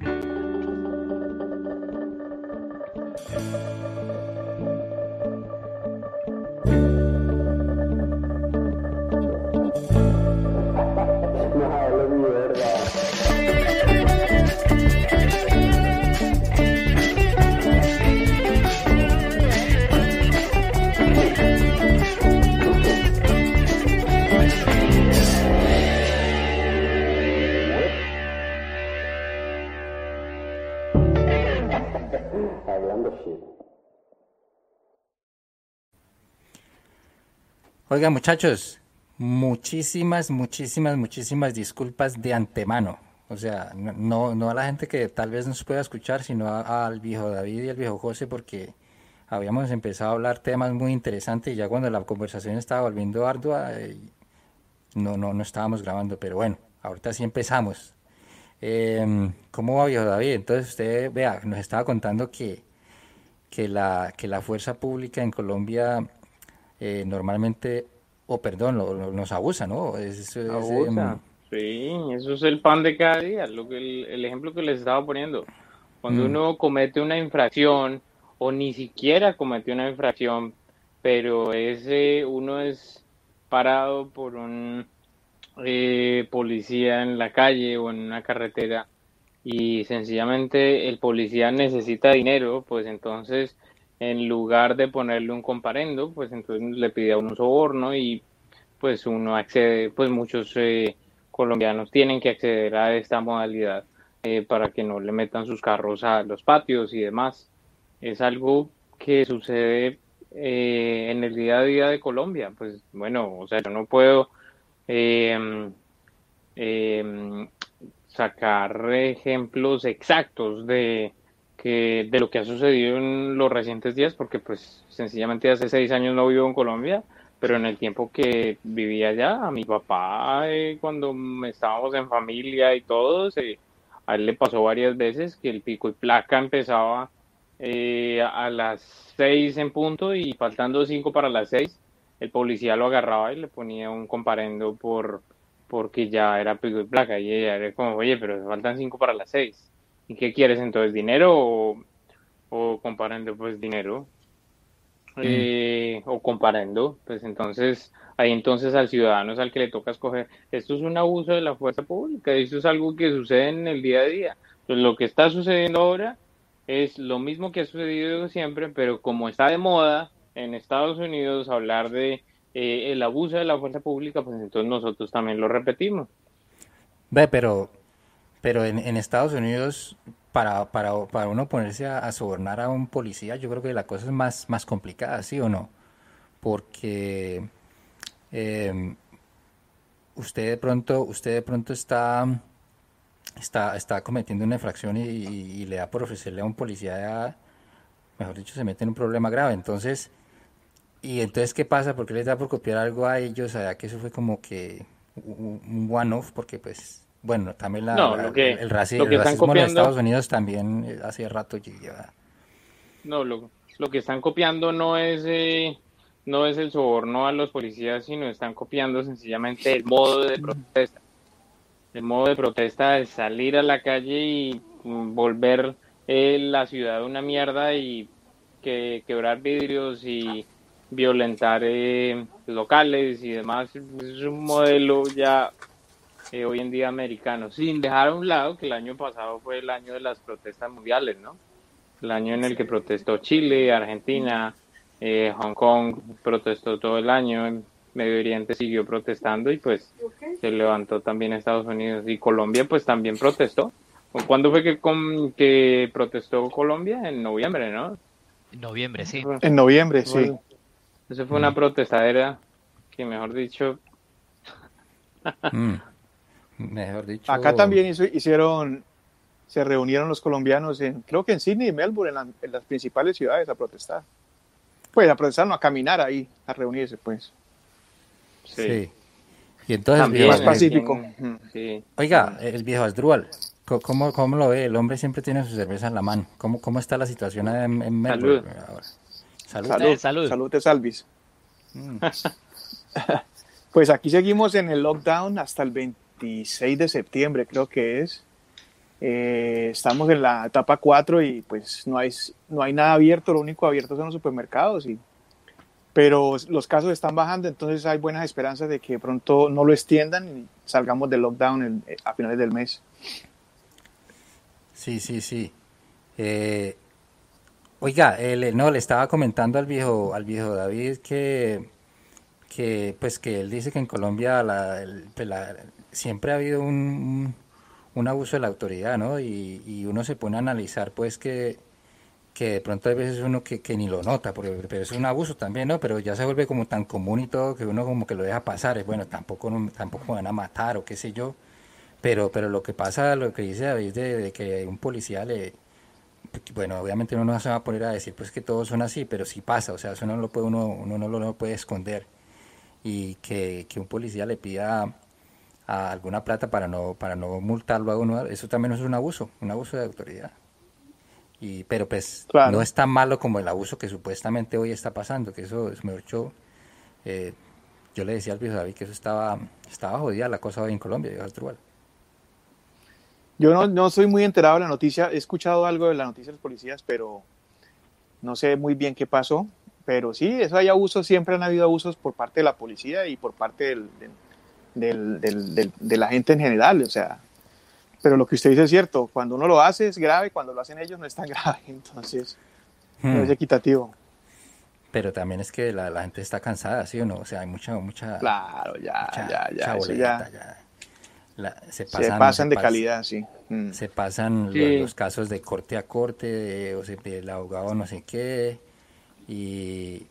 Yeah. Oiga, muchachos, muchísimas, muchísimas, muchísimas disculpas de antemano. O sea, no, a la gente que tal vez nos pueda escuchar, sino al viejo David y al viejo José, porque habíamos empezado a hablar temas muy interesantes y ya cuando la conversación estaba volviendo ardua, eh, no, no, no estábamos grabando. Pero bueno, ahorita sí empezamos. Em, ¿Cómo va, viejo David? Entonces usted, vea, nos estaba contando que, que, la, que la fuerza pública en Colombia eh, normalmente, o perdón, nos abusa, ¿no? Es, abusa. sí, eso es el pan de cada día, lo que el, ejemplo que les estaba poniendo. Cuando mm. uno comete una infracción o ni siquiera comete una infracción, pero ese uno es parado por un eh, policía en la calle o en una carretera y sencillamente el policía necesita dinero, pues entonces en lugar de ponerle un comparendo, pues entonces le pide a un soborno y pues uno accede, pues muchos eh, colombianos tienen que acceder a esta modalidad eh, para que no le metan sus carros a los patios y demás. Es algo que sucede eh, en el día a día de Colombia. Pues bueno, o sea, yo no puedo em, em, sacar ejemplos exactos de de lo que ha sucedido en los recientes días, porque pues sencillamente hace seis años no vivo en Colombia, pero en el tiempo que vivía allá, a mi papá, eh, cuando estábamos en familia y todos, a él le pasó varias veces que el pico y placa empezaba eh, a las seis en punto y faltando cinco para las seis, el policía lo agarraba y le ponía un comparendo por porque ya era pico y placa y ella era como, oye, pero faltan cinco para las seis ¿Y qué quieres entonces? ¿Dinero o, o comparando pues dinero? Mm. Eh, o comparando, pues entonces ahí entonces al ciudadano es al que le toca escoger. Esto es un abuso de la fuerza pública, esto es algo que sucede en el día a día. Pues lo que está sucediendo ahora es lo mismo que ha sucedido siempre, pero como está de moda en Estados Unidos hablar de eh, el abuso de la fuerza pública, pues entonces nosotros también lo repetimos. Ve, pero pero en, en Estados Unidos, para, para, para uno ponerse a, sobornar a un policía, yo creo que la cosa es más, más complicada, ¿sí o no? Porque em, usted de pronto, usted de pronto está, está, está cometiendo una infracción y, le da por ofrecerle a un policía, mejor dicho, se mete en un problema grave. Entonces, y entonces, ¿qué pasa? Porque les da por copiar algo a ellos? O que eso fue como que un one-off, porque pues bueno, también la, el, racismo, en Estados Unidos también eh, hace rato lleva. No, lo, lo que están copiando no es eh, no es el soborno a los policías, sino están copiando sencillamente el modo de protesta. El modo de protesta es salir a la calle y mm, volver eh, la ciudad una mierda y que quebrar vidrios y violentar locales y demás. Es un modelo ya eh, hoy en día americano, sin dejar a un lado que el año pasado fue el año de las protestas mundiales, ¿no? El año en el que protestó Chile, Argentina, eh, Hong Kong protestó todo el año, Medio Oriente siguió protestando y pues se levantó también Estados Unidos y Colombia pues también protestó. ¿Cuándo fue que, que protestó Colombia? En noviembre, ¿no? En noviembre, sí. En noviembre, sí. Eso fue una mm. protestadera que, mejor dicho, mm. Mejor dicho. Acá también hicieron, se reunieron los colombianos en, creo que en Sydney y Melbourne, en, las principales ciudades a protestar. Pues a protestar, no, a caminar ahí, a reunirse, pues. Sí. Y entonces también, más pacífico. Oiga, el viejo Asdrúbal, ¿cómo, ¿cómo lo ve? El hombre siempre tiene su cerveza en la mano. ¿Cómo, cómo está la situación en, Melbourne Salud. Salud. Salud. Salud. de Salvis. Mm. pues aquí seguimos en el lockdown hasta el 20 26 de septiembre creo que es. Eh, estamos en la etapa 4 y pues no hay, no hay nada abierto, lo único abierto son los supermercados. Y, pero los casos están bajando, entonces hay buenas esperanzas de que pronto no lo extiendan y salgamos del lockdown a finales del mes. Sí, sí, sí. Eh, oiga, no, le estaba comentando al viejo, al viejo David que, que, pues que él dice que en Colombia pues, siempre ha habido un, un, abuso de la autoridad, ¿no? Y, uno se pone a analizar, pues que, que de pronto hay veces uno que, ni lo nota, porque, pero es un abuso también, ¿no? Pero ya se vuelve como tan común y todo que uno como que lo deja pasar, bueno, tampoco, tampoco van a matar o qué sé yo pero, pero lo que pasa, lo que dice David, de, que un policía le... Bueno, obviamente uno no se va a poner a decir pues que todos son así, pero sí pasa, o sea, eso no lo puede uno, uno no lo puede esconder. Y que, un policía le pida a alguna plata para no, para no multarlo a uno, eso también es un abuso, un abuso de autoridad. Y, pero pues no es tan malo como el abuso que supuestamente hoy está pasando, que eso es mejor yo, eh, yo le decía al viejo David que eso estaba, estaba jodida la cosa hoy en Colombia, Astrubal. Yo no, no soy muy enterado de la noticia, he escuchado algo de la noticia de los policías, pero no sé muy bien qué pasó. Pero sí, eso hay abusos, siempre han habido abusos por parte de la policía y por parte del, de la gente en general. O sea, pero lo que usted dice es cierto, cuando uno lo hace es grave, cuando lo hacen ellos no es tan grave, entonces no es hmm. equitativo. Pero también es que la, gente está cansada, ¿sí o no? O sea, hay mucha, mucha... Claro, ya, ya, ya, ya se, pasan, de calidad, sí. Mm. Se pasan Los, casos de corte a corte, o sea, el abogado no sé qué, y,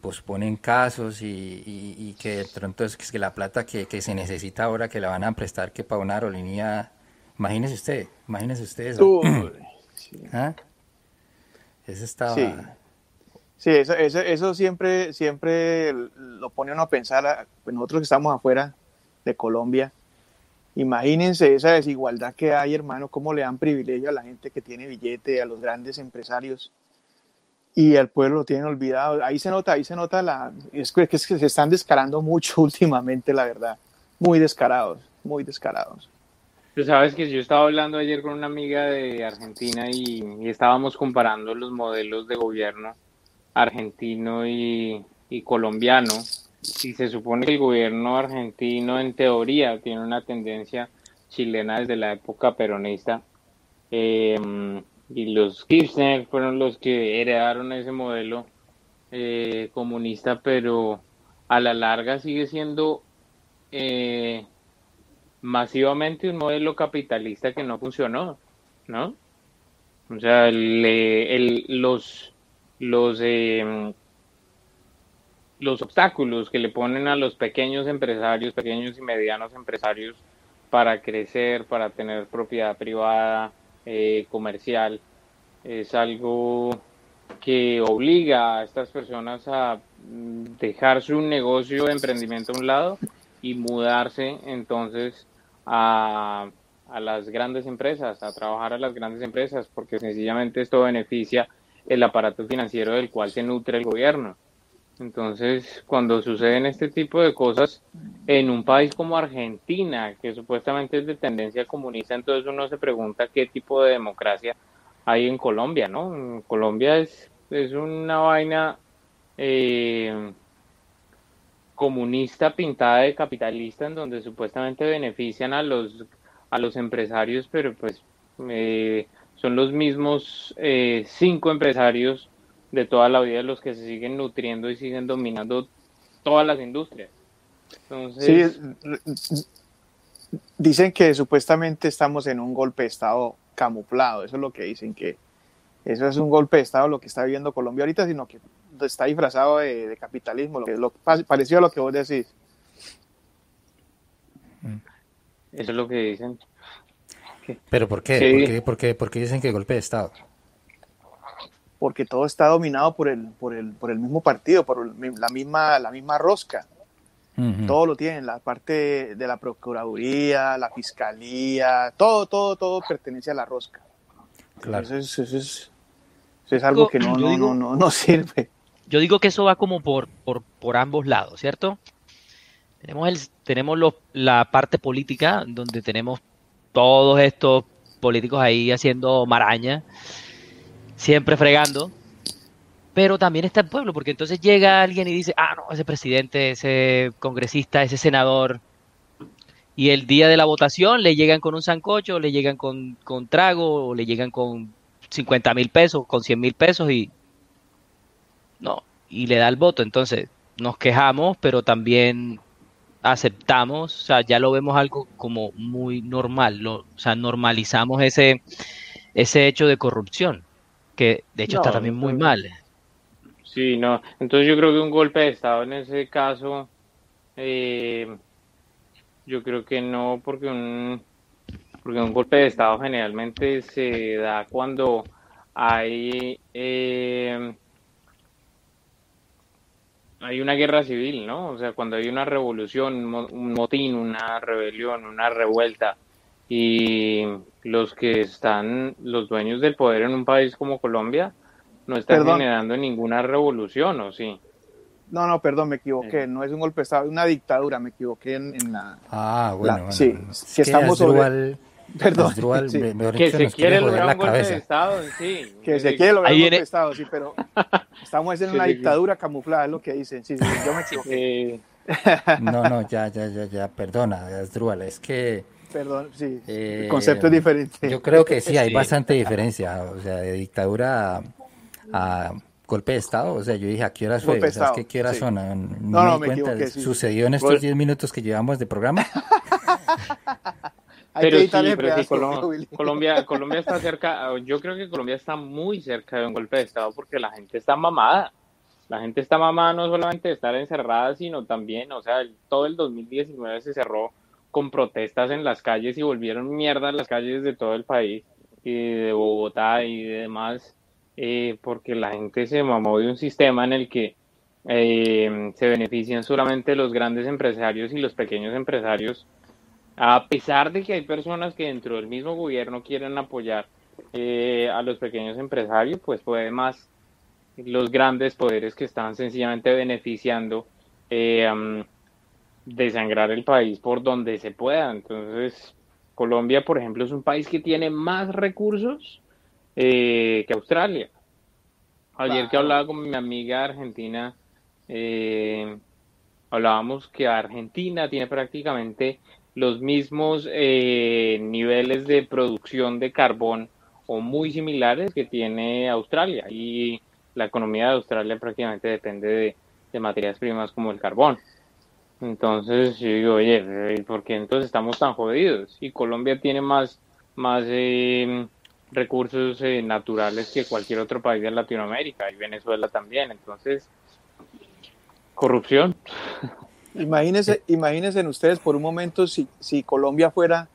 posponen casos y, que de pronto es que la plata que, se necesita ahora que la van a prestar que para una aerolínea, imagínese usted, imagínese usted eso. ¿Ah? Eso estaba... Sí. eso, eso, siempre, siempre lo pone uno a pensar, nosotros que estamos afuera de Colombia, Imagínense esa desigualdad que hay, hermano, cómo le dan privilegio a la gente que tiene billete, a los grandes empresarios y al pueblo lo tienen olvidado. Ahí se nota, ahí se nota la... Es que, es que se están descarando mucho últimamente, la verdad. Muy descarados, muy descarados. Tú sabes que yo estaba hablando ayer con una amiga de Argentina y, y estábamos comparando los modelos de gobierno argentino y, y colombiano y se supone que el gobierno argentino en teoría tiene una tendencia chilena desde la época peronista em, y los Kirchner fueron los que heredaron ese modelo eh, comunista pero a la larga sigue siendo eh, masivamente un modelo capitalista que no funcionó ¿no? o sea el, los los em, los obstáculos que le ponen a los pequeños empresarios, pequeños y medianos empresarios para crecer, para tener propiedad privada, eh, comercial, es algo que obliga a estas personas a mm, dejar su negocio de emprendimiento a un lado y mudarse entonces a, a las grandes empresas, a trabajar a las grandes empresas, porque sencillamente esto beneficia el aparato financiero del cual se nutre el gobierno. Entonces, cuando suceden este tipo de cosas en un país como Argentina, que supuestamente es de tendencia comunista, entonces uno se pregunta qué tipo de democracia hay en Colombia, ¿no? Colombia es, es una vaina eh, comunista pintada de capitalista en donde supuestamente benefician a los a los empresarios, pero pues eh, son los mismos eh, cinco empresarios de toda la vida los que se siguen nutriendo y siguen dominando todas las industrias. Sí, dicen que supuestamente estamos en un golpe de Estado camuflado, eso es lo que dicen, que eso es un golpe de Estado lo que está viviendo Colombia ahorita, sino que está disfrazado de, capitalismo, lo que lo, parecido a lo que vos decís. Eso es lo que dicen. ¿Pero por qué? ¿Por, qué, ¿Por qué dicen que golpe de Estado? Porque todo está dominado por el, por el, por el mismo partido, por la misma, la misma rosca. Todo lo tienen, la parte de la Procuraduría, la Fiscalía, todo, todo, todo pertenece a la rosca. Claro. Eso es, es, algo que no, no, no, no, sirve. Yo digo que eso va como por, por, por ambos lados, ¿cierto? Tenemos, el, tenemos la parte política, donde tenemos todos estos políticos ahí haciendo maraña, siempre fregando. Pero también está el pueblo, porque entonces llega alguien y dice, ah, no, ese presidente, ese congresista, ese senador, y el día de la votación le llegan con un sancocho, le llegan con, con trago, o le llegan con 50 mil pesos, con 100 mil pesos y no, y le da el voto. Entonces nos quejamos, pero también aceptamos, o sea, ya lo vemos algo como muy normal, lo, o sea, normalizamos ese, ese hecho de corrupción, que de hecho está también muy mal. Sí, no, entonces yo creo que un golpe de Estado en ese caso, eh, yo creo que no, porque un, porque un golpe de Estado generalmente se da cuando hay... Eh, hay una guerra civil, ¿no? O sea, cuando hay una revolución, un motín, una rebelión, una revuelta, y los que están, los dueños del poder en un país como Colombia, no están generando ninguna revolución, ¿o sí? No, no, perdón, me equivoqué. No es un golpe de Estado, es una dictadura. Me equivoqué en, la. Ah, bueno. sí, si estamos sobre. Perdón. que se quiere lograr un golpe de Estado, sí. Que se quiere lograr un golpe de Estado, sí, pero estamos en una dictadura camuflada, es lo que dicen. Sí, sí, yo me equivoqué. No, no, ya, ya, ya, ya, perdona, Asdrúbal, es que... Perdón, sí, el concepto es diferente. Yo creo que sí, hay bastante diferencia, o sea, de dictadura a, golpe de Estado, o sea, yo dije, ¿a qué horas fue? O sea, es ¿qué horas son? No, no, no, me, me cuenta. ¿Sucedió en estos 10 minutos que llevamos de programa? pero sí, pero Colombia, Colombia, está cerca, yo creo que Colombia está muy cerca de un golpe de Estado porque la gente está mamada. La gente está mamada no solamente de estar encerrada, sino también, o sea, todo el 2019 se cerró con protestas en las calles y volvieron mierda las calles de todo el país y de Bogotá y demás, eh, porque la gente se mamó de un sistema en el que eh, se benefician solamente los grandes empresarios y los pequeños empresarios. A pesar de que hay personas que dentro del mismo gobierno quieren apoyar eh, a los pequeños empresarios, pues puede más los grandes poderes que están sencillamente beneficiando eh, desangrar el país por donde se pueda. Entonces, Colombia, por ejemplo, es un país que tiene más recursos eh, que Australia. Ayer que hablaba con mi amiga argentina, eh, hablábamos que Argentina tiene prácticamente los mismos eh, niveles de producción de carbón o muy similares que tiene Australia y la economía de Australia prácticamente depende de, materias primas como el carbón. Entonces yo digo, oye, eh, ¿por qué entonces estamos tan jodidos? Y Colombia tiene más, más eh, recursos naturales que cualquier otro país de Latinoamérica y Venezuela también. Entonces, corrupción. Imagínense, imagínense ustedes por un momento si, si Colombia fuera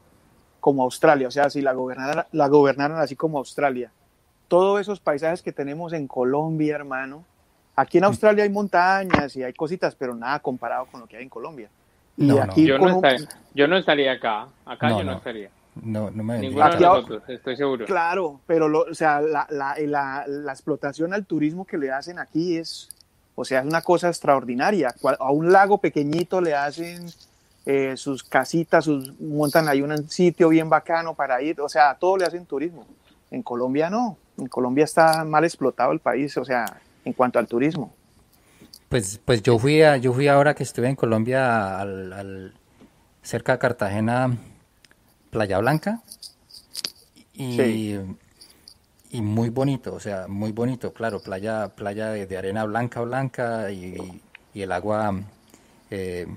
como Australia, o sea, si la gobernaran, la gobernaran así como Australia. Todos esos paisajes que tenemos en Colombia, hermano. Aquí en Australia hay montañas y hay cositas, pero nada comparado con lo que hay en Colombia. Y aquí Yo, no estaría, acá. Acá yo no, estaría. No, no me Ninguno de nosotros, estoy seguro. Claro, pero o sea, la, la, la, la, explotación al turismo que le hacen aquí es, o sea, es una cosa extraordinaria. A un lago pequeñito le hacen eh, sus casitas, sus, montan ahí un sitio bien bacano para ir, o sea, todo le hacen turismo. En Colombia no, en Colombia está mal explotado el país, o sea, en cuanto al turismo. Pues, pues yo fui a, yo fui ahora que estuve en Colombia al, cerca de Cartagena, Playa Blanca, y y muy bonito, o sea, muy bonito, claro, playa, playa de, arena blanca, blanca y, el agua eh,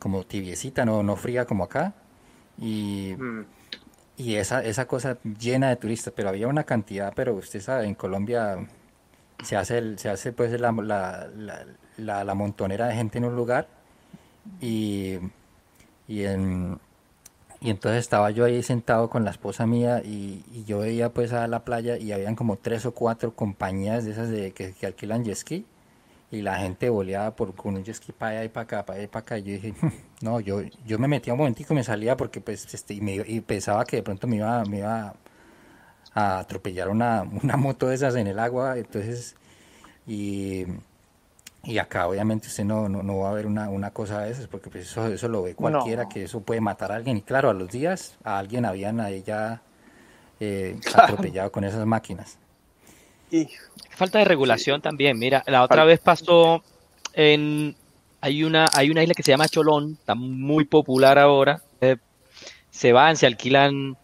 como tibiecita, no, no fría como acá. Y, mm. y esa, esa cosa llena de turistas, pero había una cantidad, pero usted sabe, en Colombia se hace, el, se hace pues la, la, la, la, montonera de gente en un lugar y, y en y entonces estaba yo ahí sentado con la esposa mía y, yo veía pues a la playa y habían como tres o cuatro compañías de esas de que, alquilan jet ski y la gente boleaba por con un jet ski para allá y para acá, para allá y para acá. Y yo dije, no, yo, yo me metía un momentico y me salía porque pues este, y, me, y pensaba que de pronto me iba, me iba a atropellar una, una moto de esas en el agua. Entonces, y y acá obviamente usted no, no, va a ver una, una, cosa de esas, porque pues eso, eso lo ve cualquiera, que eso puede matar a alguien. Y claro, a los días a alguien habían ahí ya eh, atropellado con esas máquinas. Y... Falta de regulación también. Mira, la otra vez pasó en hay una hay una isla que se llama Cholón, está muy popular ahora. Eh, se van, se alquilan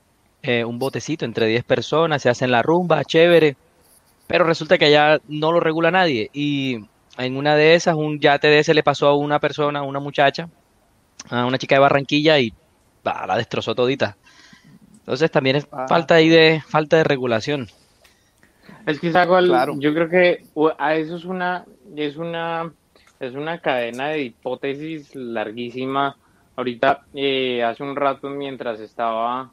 eh, un botecito entre 10 personas, se hacen la rumba, chévere. Pero resulta que allá no lo regula nadie y en una de esas un yate de ese le pasó a una persona, a una muchacha, a una chica de Barranquilla y la destrozó todita. Entonces también es ah. falta ahí de falta de regulación. Es que claro. yo creo que a eso es una es una es una cadena de hipótesis larguísima. Ahorita eh, hace un rato mientras estaba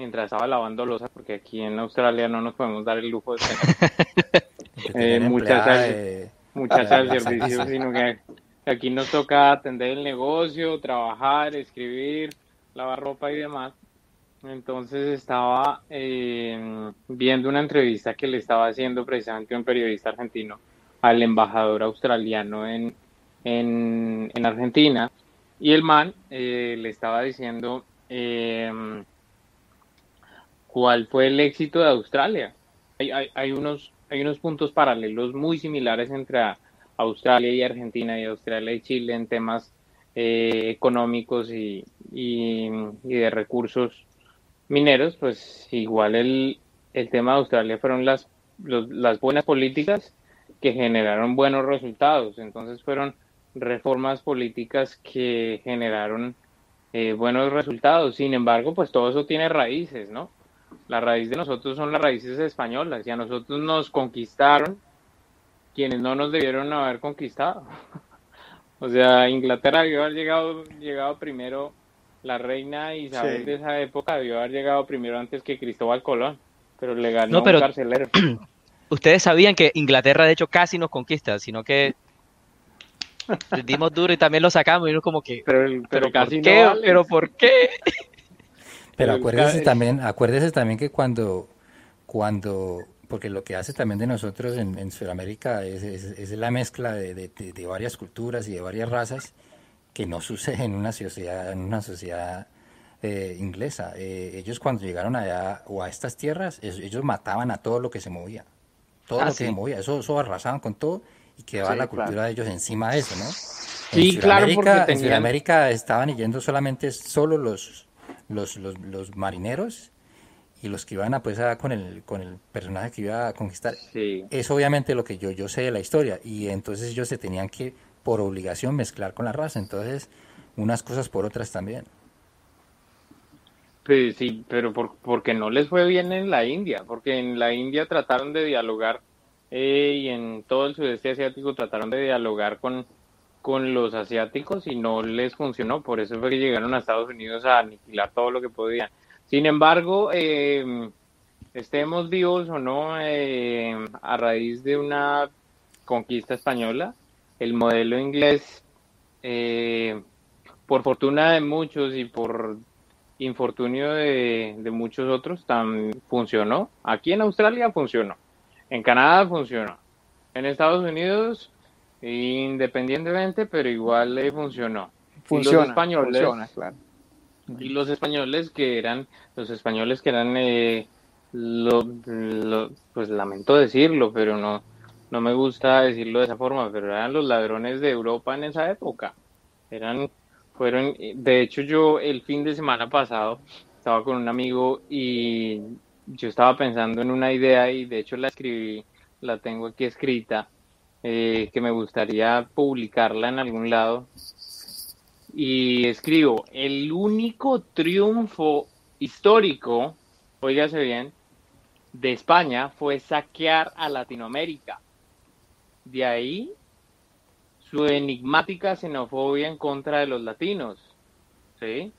mientras estaba lavando losa porque aquí en Australia no nos podemos dar el lujo de tener eh, muchas muchas servicios, sino que aquí nos toca atender el negocio, trabajar, escribir, lavar ropa y demás. Entonces estaba eh, viendo una entrevista que le estaba haciendo precisamente un periodista argentino al embajador australiano en, en, Argentina y el man eh, le estaba diciendo eh, cuál fue el éxito de Australia. Hay, hay, unos, hay unos puntos paralelos muy similares entre Australia y Argentina y Australia y Chile en temas económicos y, y, de recursos mineros, pues igual el, el tema de Australia fueron las, las buenas políticas que generaron buenos resultados. Entonces fueron reformas políticas que generaron eh, buenos resultados. Sin embargo, pues todo eso tiene raíces, ¿no? La raíz de nosotros son las raíces españolas y a nosotros nos conquistaron quienes no nos debieron haber conquistado. o sea, Inglaterra debió haber llegado, llegado primero la reina Isabel de esa época debió haber llegado primero antes que Cristóbal Colón, pero le ganó un carcelero. Ustedes sabían que Inglaterra de hecho casi nos conquista, sino que dimos duro y también lo sacamos y uno como que pero, pero, casi ¿por qué? pero ¿por qué? Pero acuérdese también, acuérdese también que cuando cuando porque lo que hace también de nosotros en, Sudamérica es, es, la mezcla de, de, varias culturas y de varias razas que no sucede en una sociedad, en una sociedad eh, inglesa. Eh, ellos cuando llegaron allá o a estas tierras, ellos mataban a todo lo que se movía. Todo ah, lo que se movía, eso, eso arrasaban con todo y quedaba la cultura de ellos encima de eso, ¿no? Sí, claro, porque en Sudamérica estaban yendo solamente solo los, los, los, marineros y los que iban a pues con el con el personaje que iba a conquistar. Sí. Es obviamente lo que yo yo sé de la historia y entonces ellos se tenían que por obligación mezclar con la raza. Entonces, unas cosas por otras también. Pues sí, pero por, porque no les fue bien en la India, porque en la India trataron de dialogar eh, y en todo el sudeste asiático trataron de dialogar con, con los asiáticos y no les funcionó, por eso fue que llegaron a Estados Unidos a aniquilar todo lo que podían. Sin embargo, eh, estemos vivos o no, eh, a raíz de una conquista española, el modelo inglés, eh, por fortuna de muchos y por infortunio de, muchos otros, también funcionó. Aquí en Australia funcionó, en Canadá funcionó, en Estados Unidos independientemente, pero igual le funcionó. Funciona, y los españoles, claro. Y los españoles que eran, los españoles que eran, eh, lo, pues lamento decirlo, pero no, no me gusta decirlo de esa forma, pero eran los ladrones de Europa en esa época. Eran, fueron, de hecho yo el fin de semana pasado estaba con un amigo y yo estaba pensando en una idea y de hecho la escribí, la tengo aquí escrita, eh, que me gustaría publicarla en algún lado. Y escribo, el único triunfo histórico, oígase bien, de España fue saquear a Latinoamérica. De ahí su enigmática xenofobia en contra de los latinos. ¿sí?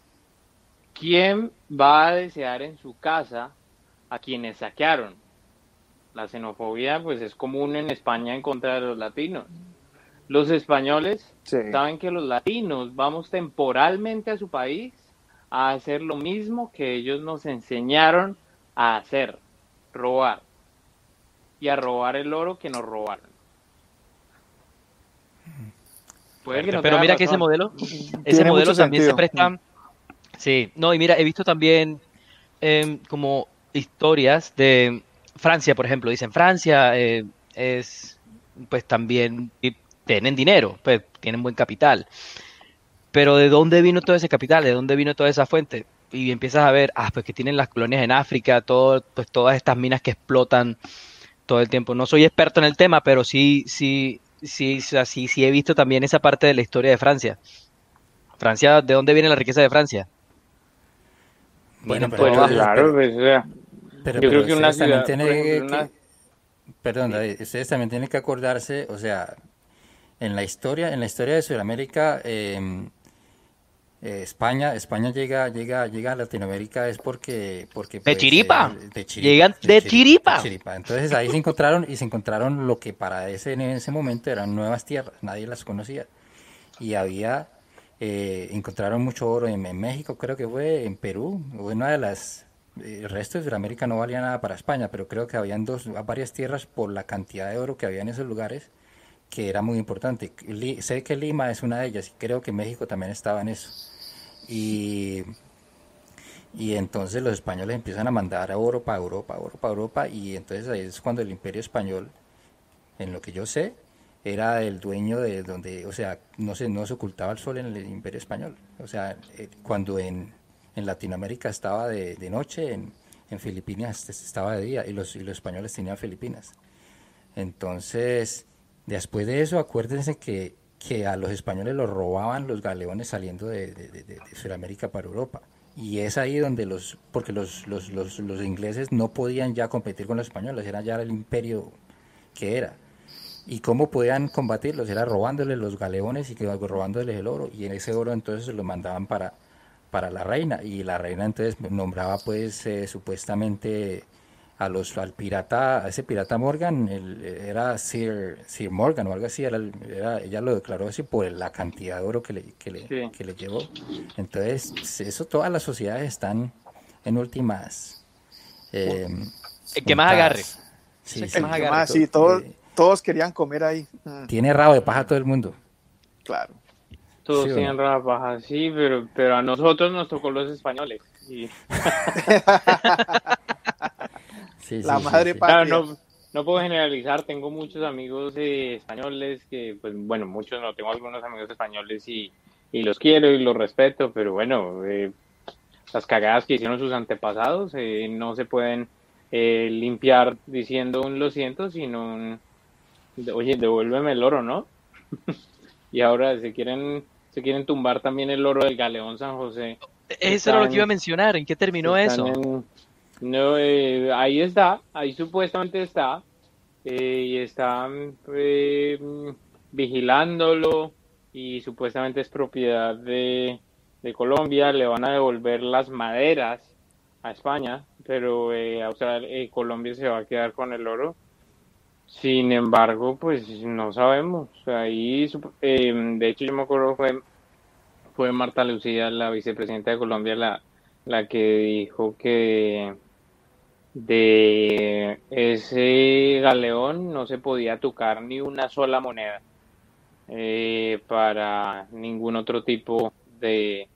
¿Quién va a desear en su casa a quienes saquearon? La xenofobia pues es común en España en contra de los latinos. Los españoles saben que los latinos vamos temporalmente a su país a hacer lo mismo que ellos nos enseñaron a hacer, robar. Y a robar el oro que nos robaron pero mira que ese modelo, ese modelo también se presta. Sí, no, y mira, he visto también em, como historias de Francia, por ejemplo. Dicen, Francia eh, es, pues también tienen dinero, pues tienen buen capital. Pero ¿de dónde vino todo ese capital? ¿De dónde vino toda esa fuente? Y empiezas a ver, ah, pues que tienen las colonias en África, todo, pues todas estas minas que explotan todo el tiempo. No soy experto en el tema, pero sí, sí, sí, sí, sí he visto también esa parte de la historia de Francia. Francia, ¿de dónde viene la riqueza de Francia? Bueno, pero, claro, pues, pero, yo creo que una ciudad, tiene perdón, ustedes también tienen que acordarse, o sea, en la historia, en la historia de Sudamérica, em, eh, España, España llega, llega, llega a Latinoamérica es porque, porque de, pues, chiripa. de, chiripa. llegan de, chiripa. Entonces ahí se encontraron y se encontraron lo que para ese en ese momento eran nuevas tierras, nadie las conocía y había eh, encontraron mucho oro en, México, creo que fue en Perú, una de las el resto de Sudamérica no valía nada para España, pero creo que habían dos, varias tierras por la cantidad de oro que había en esos lugares que era muy importante. sé que Lima es una de ellas y creo que México también estaba en eso. Y, y entonces los españoles empiezan a mandar oro para Europa, oro para Europa, y entonces ahí es cuando el imperio español, en lo que yo sé, era el dueño de donde, o sea, no se, no se ocultaba el sol en el imperio español. O sea, eh, cuando en, en Latinoamérica estaba de, de noche, en, Filipinas estaba de día y los, y los españoles tenían Filipinas. Entonces, después de eso, acuérdense que, que a los españoles los robaban los galeones saliendo de, de, de, Sudamérica para Europa. Y es ahí donde los, porque los, los, los, los, ingleses no podían ya competir con los españoles, era ya el imperio que era. ¿Y cómo podían combatirlos? Era robándoles los galeones y robándoles el oro. Y en ese oro entonces lo mandaban para, para la reina y la reina entonces nombraba pues eh, supuestamente a los al pirata a ese pirata Morgan era Sir, Sir Morgan o algo así era, ella lo declaró así por la cantidad de oro que le, que le, que le llevó. Entonces eso todas las sociedades están en últimas eh, que más agarre. Sí, sí, más agarre. sí todos, todos querían comer ahí. Tiene rabo de paja todo el mundo. Claro todos sí, tienen baja, sí, pero, pero a nosotros nos tocó los españoles. La madre patria. no, no, puedo generalizar, tengo muchos amigos eh, españoles que, pues bueno, muchos no, tengo algunos amigos españoles y, y los quiero y los respeto, pero bueno, eh, las cagadas que hicieron sus antepasados eh, no se pueden limpiar diciendo un lo siento, sino un, oye, devuélveme el oro, ¿no? y ahora se quieren se quieren tumbar también el oro del Galeón San José. Eso era lo que iba a mencionar, ¿en qué terminó eso? no, eh, ahí está, ahí supuestamente está, eh, y están eh, vigilándolo y supuestamente es propiedad de, de, Colombia, le van a devolver las maderas a España, pero Australia, Colombia se va a quedar con el oro sin embargo, pues no sabemos. Ahí, eh, de hecho, yo me acuerdo fue fue Marta Lucía, la vicepresidenta de Colombia, la, la que dijo que de ese galeón no se podía tocar ni una sola moneda eh, para ningún otro tipo de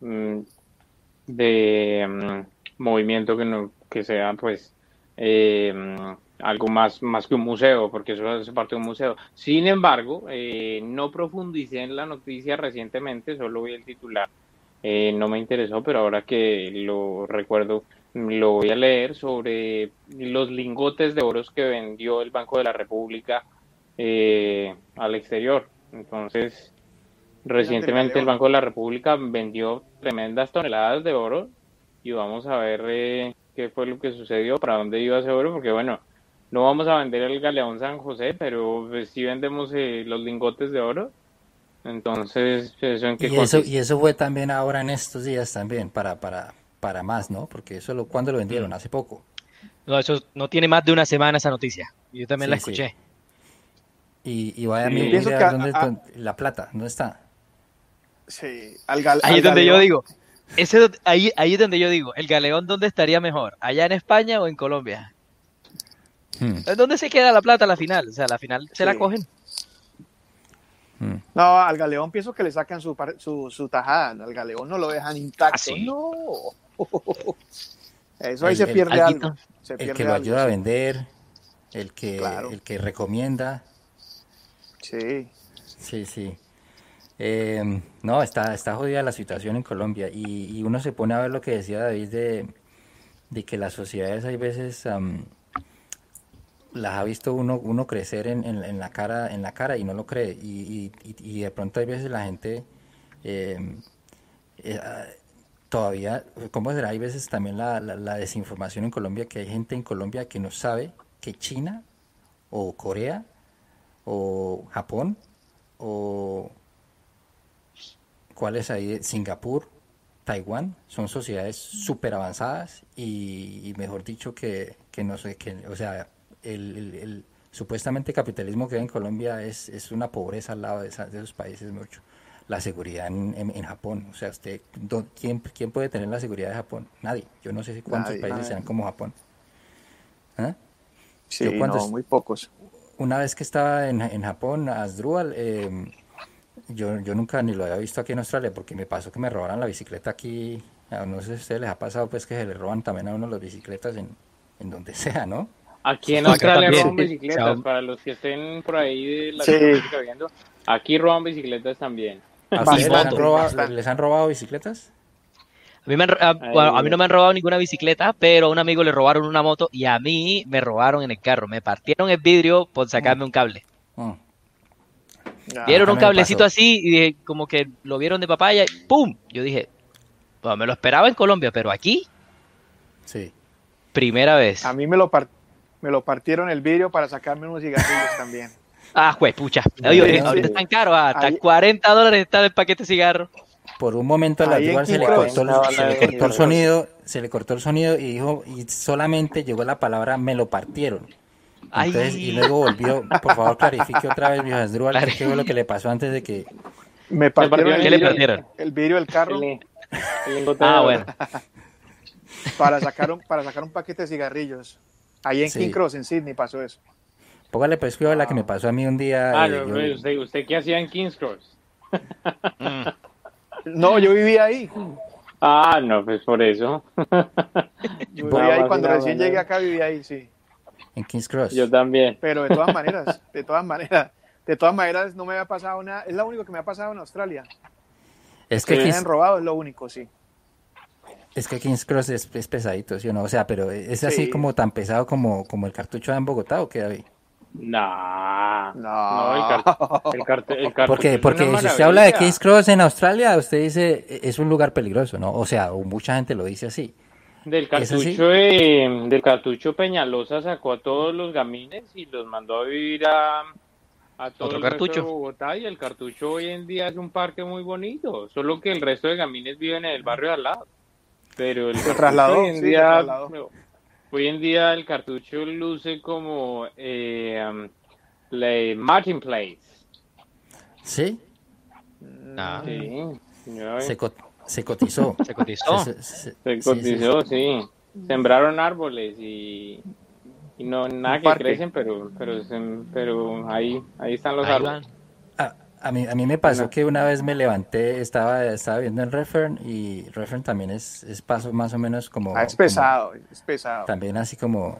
mm, de mm, movimiento que no que sea pues eh, algo más, más que un museo, porque eso hace parte de un museo. Sin embargo, eh, no profundicé en la noticia recientemente, solo vi el titular. Eh, no me interesó, pero ahora que lo recuerdo, lo voy a leer sobre los lingotes de oros que vendió el Banco de la República eh, al exterior. Entonces, recientemente el Banco de la República vendió tremendas toneladas de oro y vamos a ver qué fue lo que sucedió, para dónde iba ese oro, porque bueno, no vamos a vender el galeón San José, pero pues, sí vendemos eh, los lingotes de oro. Entonces, ¿eso en qué y eso, y eso fue también ahora en estos días también, para, para, para más, ¿no? Porque eso, lo, ¿cuándo lo vendieron? Mm. Hace poco. No, eso no tiene más de una semana esa noticia. Yo también la escuché. Y, y vaya a mí, ¿dónde, la plata, ¿dónde está? Sí, al, Ahí es donde yo digo, ese, ahí, ahí es donde yo digo, ¿el galeón dónde estaría mejor? ¿Allá en España o en Colombia? Hmm. ¿Dónde se queda la plata a la final? O sea, a la final se la cogen. Hmm. No, al galeón pienso que le sacan su, su, tajada. Al galeón no lo dejan intacto. ¿Ah, no. Eso ahí se pierde algo. el que lo ayuda a vender, el que, el que recomienda. Sí. Sí, sí. Eh, no, está, está jodida la situación en Colombia y, uno se pone a ver lo que decía David de, de que las sociedades hay veces las ha visto uno, uno crecer en, en, la cara, en la cara y no lo cree y, y, de pronto hay veces la gente eh, eh, todavía, ¿cómo será? Hay veces también la, la, desinformación en Colombia, que hay gente en Colombia que no sabe que China o Corea o Japón o cuáles hay, Singapur, Taiwán, son sociedades súper avanzadas y, mejor dicho que, que, no sé, que, o sea, el, el, supuestamente capitalismo que hay en Colombia es, es una pobreza al lado de, de esos países mucho la seguridad en, en, Japón. O sea, usted, ¿quién, ¿quién puede tener la seguridad de Japón? Nadie. Yo no sé si cuántos países sean como Japón. ¿Ah? Sí, no, muy pocos. Una vez que estaba en, en Japón, Asdrúbal, eh, yo, yo nunca ni lo había visto aquí en Australia porque me pasó que me robaran la bicicleta aquí. No sé si a ustedes les ha pasado pues que se le roban también a uno las bicicletas en, en donde sea, ¿no? Aquí en Australia roban bicicletas, para los que estén por ahí de la sí. viendo, aquí roban bicicletas también. ¿A les, han robado, les han robado bicicletas? A mí, me a, mí no me han robado ninguna bicicleta, pero a un amigo le robaron una moto y a mí me robaron en el carro. Me partieron el vidrio por sacarme un cable. Mm. Vieron un cablecito así y como que lo vieron de papaya y ¡pum! Yo dije, me lo esperaba en Colombia, pero aquí. Sí. Primera vez. A mí me lo, me lo partieron el vidrio para sacarme unos cigarrillos también. Ah, juez, pucha. Oye, ahorita están caros, ah, hasta 40 dólares está el paquete de cigarro. Por un momento a la igual se le cortó, el sonido, se le cortó el sonido y dijo, y solamente llegó la palabra me lo partieron. Entonces, y luego volvió, por favor clarifique otra vez, viejas Drúbal, qué fue lo que le pasó antes de que... Me partieron, ¿Qué el, le partieron? El vidrio del carro. ah, bueno. Para sacar, un, para sacar un paquete de cigarrillos. Ahí en King Cross, en Sydney, pasó eso. Póngale pues cuidado a la que me pasó a mí un día. Ah, eh, usted, ¿usted qué hacía en King's Cross? no, yo vivía ahí. Ah, no, pues por eso. yo vivía ahí cuando recién llegué acá, vivía ahí, sí. En King's Cross. Yo también. Pero de todas maneras, de todas maneras, de todas maneras no me había pasado nada. Es lo único que me ha pasado en Australia. Es que, que me han robado, es lo único, sí. Es que King's Cross es, pesadito, ¿sí o no? O sea, pero es así como tan pesado como, como el cartucho en Bogotá, ¿o qué, David? No, no, el, cartucho Porque, porque si usted habla de King's Cross en Australia, usted dice es un lugar peligroso, ¿no? O sea, mucha gente lo dice así. Del cartucho, del cartucho Peñalosa sacó a todos los gamines y los mandó a vivir a, a todo el cartucho? de Bogotá y el cartucho hoy en día es un parque muy bonito, solo que el resto de gamines viven en el barrio de al lado. Pero el trasladó, hoy en día, hoy en día el cartucho luce como eh, um, la Martin Place. ¿Sí? Ah. Sí. Se, se, cotizó. Se cotizó. Se, cotizó, sí, Sembraron árboles y, y no nada que crecen, pero pero pero ahí ahí están los árboles. A mí, a mí me pasó que una vez me levanté, estaba, estaba viendo el Refern y Refern también es, es paso más o menos como... Ah, es pesado, es pesado. También así como...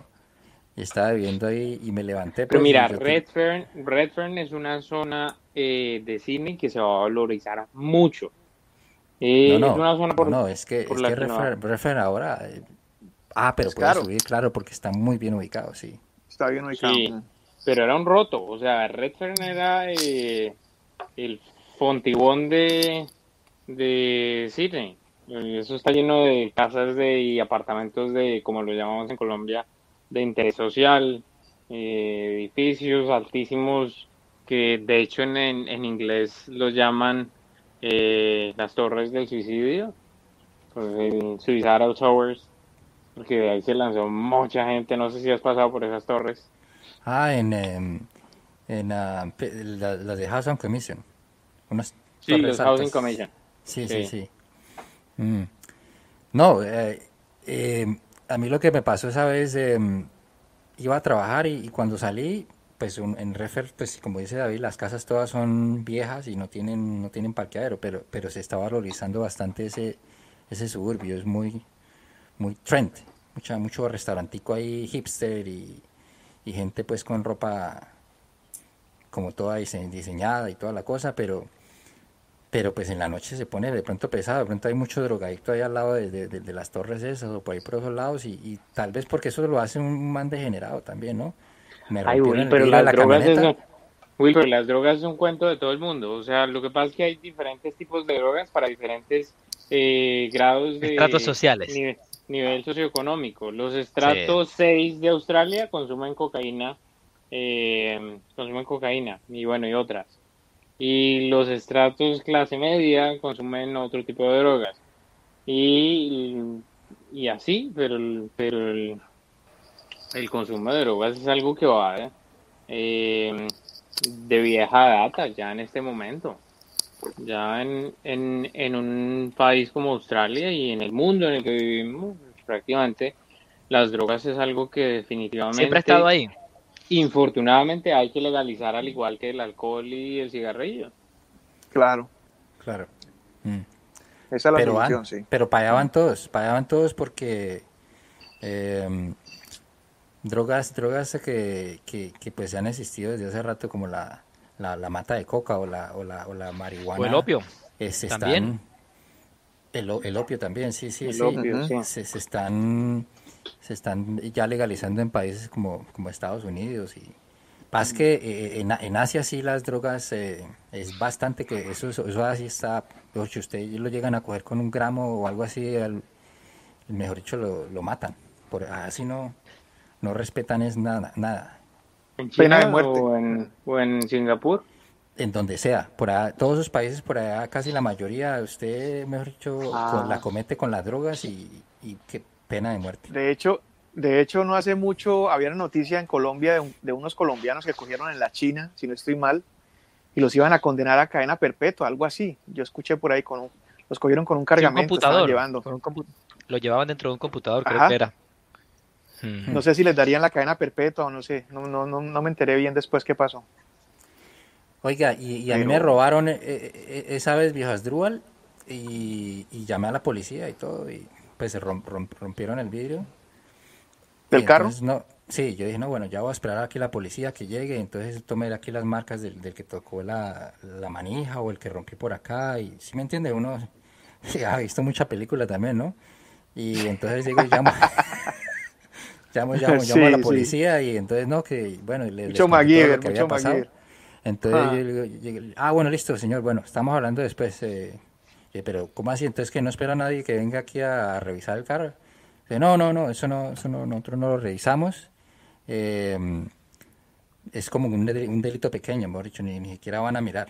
Estaba viendo ahí y me levanté. Pero pues, mira, Redfern, Redfern es una zona eh, de Sydney que se va a valorizar mucho. Eh, no, no, es una zona por, no, es que, es que Redfern, ahora... Eh, ah, pero puede subir, claro, porque está muy bien ubicado, sí. Está bien ubicado. Sí, pero era un roto, o sea, Redfern era... Eh, el fontibón de, de Sydney. Eso está lleno de casas de, y apartamentos de, como lo llamamos en Colombia, de interés social, eh, edificios altísimos que de hecho en, en, inglés los llaman eh, las torres del suicidio, pues, Suicidal Towers, porque de ahí se lanzó mucha gente, no sé si has pasado por esas torres. Ah, en, em, en uh, la, la, de Housing Commission. Unas sí, los Housing Commission. Sí, sí, sí. Mm. No, eh, eh, a mí lo que me pasó esa vez, eh, iba a trabajar y, cuando salí, pues en Refer, pues como dice David, las casas todas son viejas y no tienen, no tienen parqueadero, pero, pero se está valorizando bastante ese, ese suburbio, es muy, muy trend, mucha, mucho restaurantico ahí hipster y, y gente pues con ropa como toda diseñada y toda la cosa, pero pero pues en la noche se pone de pronto pesado, de pronto hay mucho drogadicto ahí al lado de, de, las torres esas o por ahí por esos lados y, tal vez porque eso lo hace un man degenerado también, ¿no? Me Ay, pero las la drogas es un, pero las drogas es un cuento de todo el mundo, o sea, lo que pasa es que hay diferentes tipos de drogas para diferentes eh, grados de... Estratos sociales. Nivel, socioeconómico. Los estratos 6 de Australia consumen cocaína, eh, consumen cocaína y bueno, y otras y los estratos clase media consumen otro tipo de drogas. Y, y así, pero, pero el, consumo de drogas es algo que va eh, de vieja data ya en este momento. Ya en, en, en un país como Australia y en el mundo en el que vivimos, prácticamente las drogas es algo que definitivamente... Siempre ha estado ahí infortunadamente hay que legalizar al igual que el alcohol y el cigarrillo. Claro. Claro. Mm. Esa es la pero solución, sí. Pero pagaban todos, pagaban todos porque em, drogas, drogas que, que, que, pues han existido desde hace rato como la, la, mata de coca o la, o la, o la marihuana. O el opio. también. El, el, opio también, sí, sí, sí. se, se están se están ya legalizando en países como, como Estados Unidos y pasa que eh, en, en, Asia sí las drogas eh, es bastante que eso eso, así está si ustedes lo llegan a coger con un gramo o algo así mejor dicho lo, lo, matan. Por así no no respetan es nada nada. ¿En China O, en, o en Singapur en donde sea, por todos esos países por allá, casi la mayoría, usted, mejor dicho, ah. la comete con las drogas y, y que Pena de muerte. De hecho, de hecho, no hace mucho había una noticia en Colombia de, unos colombianos que cogieron en la China, si no estoy mal, y los iban a condenar a cadena perpetua, algo así. Yo escuché por ahí, con los cogieron con un cargamento. computador, llevando. lo llevaban dentro de un computador, creo que era. No sé si les darían la cadena perpetua o no sé, no, no, no, no me enteré bien después qué pasó. Oiga, y, a mí me robaron eh, eh, eh, esa vez viejas Drual y, y llamé a la policía y todo, y pues se rompieron el vidrio. ¿Del carro? No, sí, yo dije, no, bueno, ya voy a esperar aquí la policía que llegue, entonces tomé aquí las marcas del, que tocó la, manija o el que rompió por acá, y si me entiende, uno ha visto mucha película también, ¿no? Y entonces digo, llamo, llamo, llamo, llamo a la policía y entonces, no, que, bueno, le, mucho MacGyver, mucho MacGyver. Entonces ah. yo, digo, ah, bueno, listo, señor, bueno, estamos hablando después, eh, pero ¿cómo así? Entonces que no espera a nadie que venga aquí a, revisar el carro. no, no, no, eso no, eso no, nosotros no lo revisamos. Em, es como un, delito pequeño, mejor dicho, ni, ni siquiera van a mirar.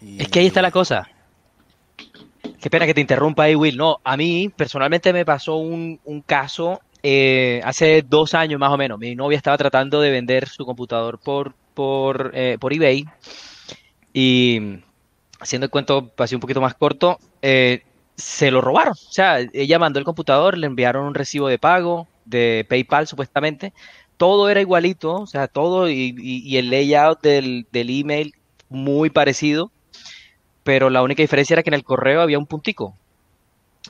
es que ahí está la cosa. Qué pena que te interrumpa ahí, Will. No, a mí personalmente me pasó un, caso eh, hace dos años más o menos. Mi novia estaba tratando de vender su computador por, por, eh, por eBay y haciendo el cuento así un poquito más corto, eh, se lo robaron. O sea, ella mandó el computador, le enviaron un recibo de pago de PayPal supuestamente. Todo era igualito, o sea, todo y, el layout del, email muy parecido, pero la única diferencia era que en el correo había un puntico.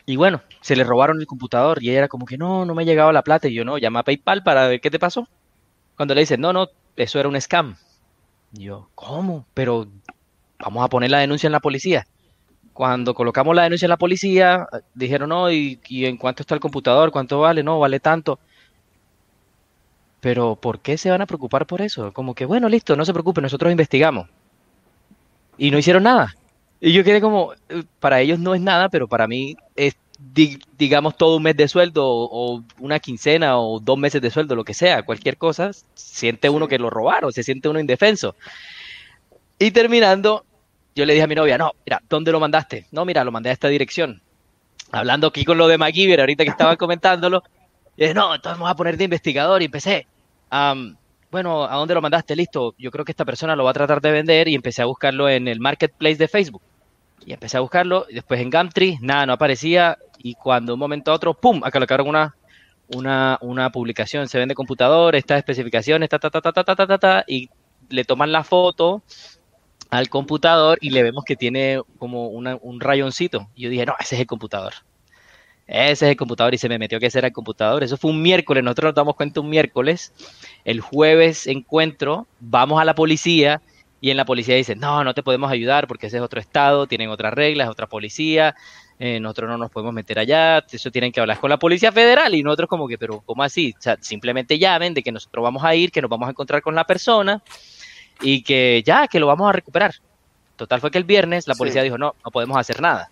Y bueno, se le robaron el computador y ella era como que no, no me ha llegado la plata. Y yo no, llama a PayPal para ver qué te pasó. Cuando le dicen, no, no, eso era un scam. Y yo, ¿cómo? Pero vamos a poner la denuncia en la policía. Cuando colocamos la denuncia en la policía, dijeron, no, ¿y, en cuánto está el computador? ¿Cuánto vale? No, vale tanto. Pero ¿por qué se van a preocupar por eso? Como que, bueno, listo, no se preocupen, nosotros investigamos. Y no hicieron nada. Y yo quedé como, eh, para ellos no es nada, pero para mí es, digamos, todo un mes de sueldo o una quincena o dos meses de sueldo, lo que sea, cualquier cosa, siente uno que lo robaron, se siente uno indefenso. Y terminando, yo le dije a mi novia, no, mira, ¿dónde lo mandaste? No, mira, lo mandé a esta dirección. Hablando aquí con lo de MacGyver, ahorita que estaban comentándolo, dije, no, entonces vamos a poner de investigador y empecé. bueno, ¿a dónde lo mandaste? Listo, yo creo que esta persona lo va a tratar de vender y empecé a buscarlo en el marketplace de Facebook. Y empecé a buscarlo, y después en Gumtree, nada, no aparecía, y cuando un momento a otro, ¡pum!, colocaron una, una, una publicación, se vende computador, estas especificaciones, ta, ta, ta, ta, ta, ta, ta, ta, y le toman la foto al computador y le vemos que tiene como un rayoncito. Y yo dije, no, ese es el computador. ese es el computador y se me metió que ese era el computador. Eso fue un miércoles, nosotros nos damos cuenta un miércoles. El jueves encuentro, vamos a la policía y en la policía dicen, no, no te podemos ayudar porque ese es otro estado, tienen otras reglas, otra policía, eh, nosotros no nos podemos meter allá, eso tienen que hablar con la policía federal y nosotros como que, pero ¿cómo así? O sea, simplemente llamen de que nosotros vamos a ir, que nos vamos a encontrar con la persona y que ya, que lo vamos a recuperar. Total fue que el viernes la policía dijo, no, no podemos hacer nada.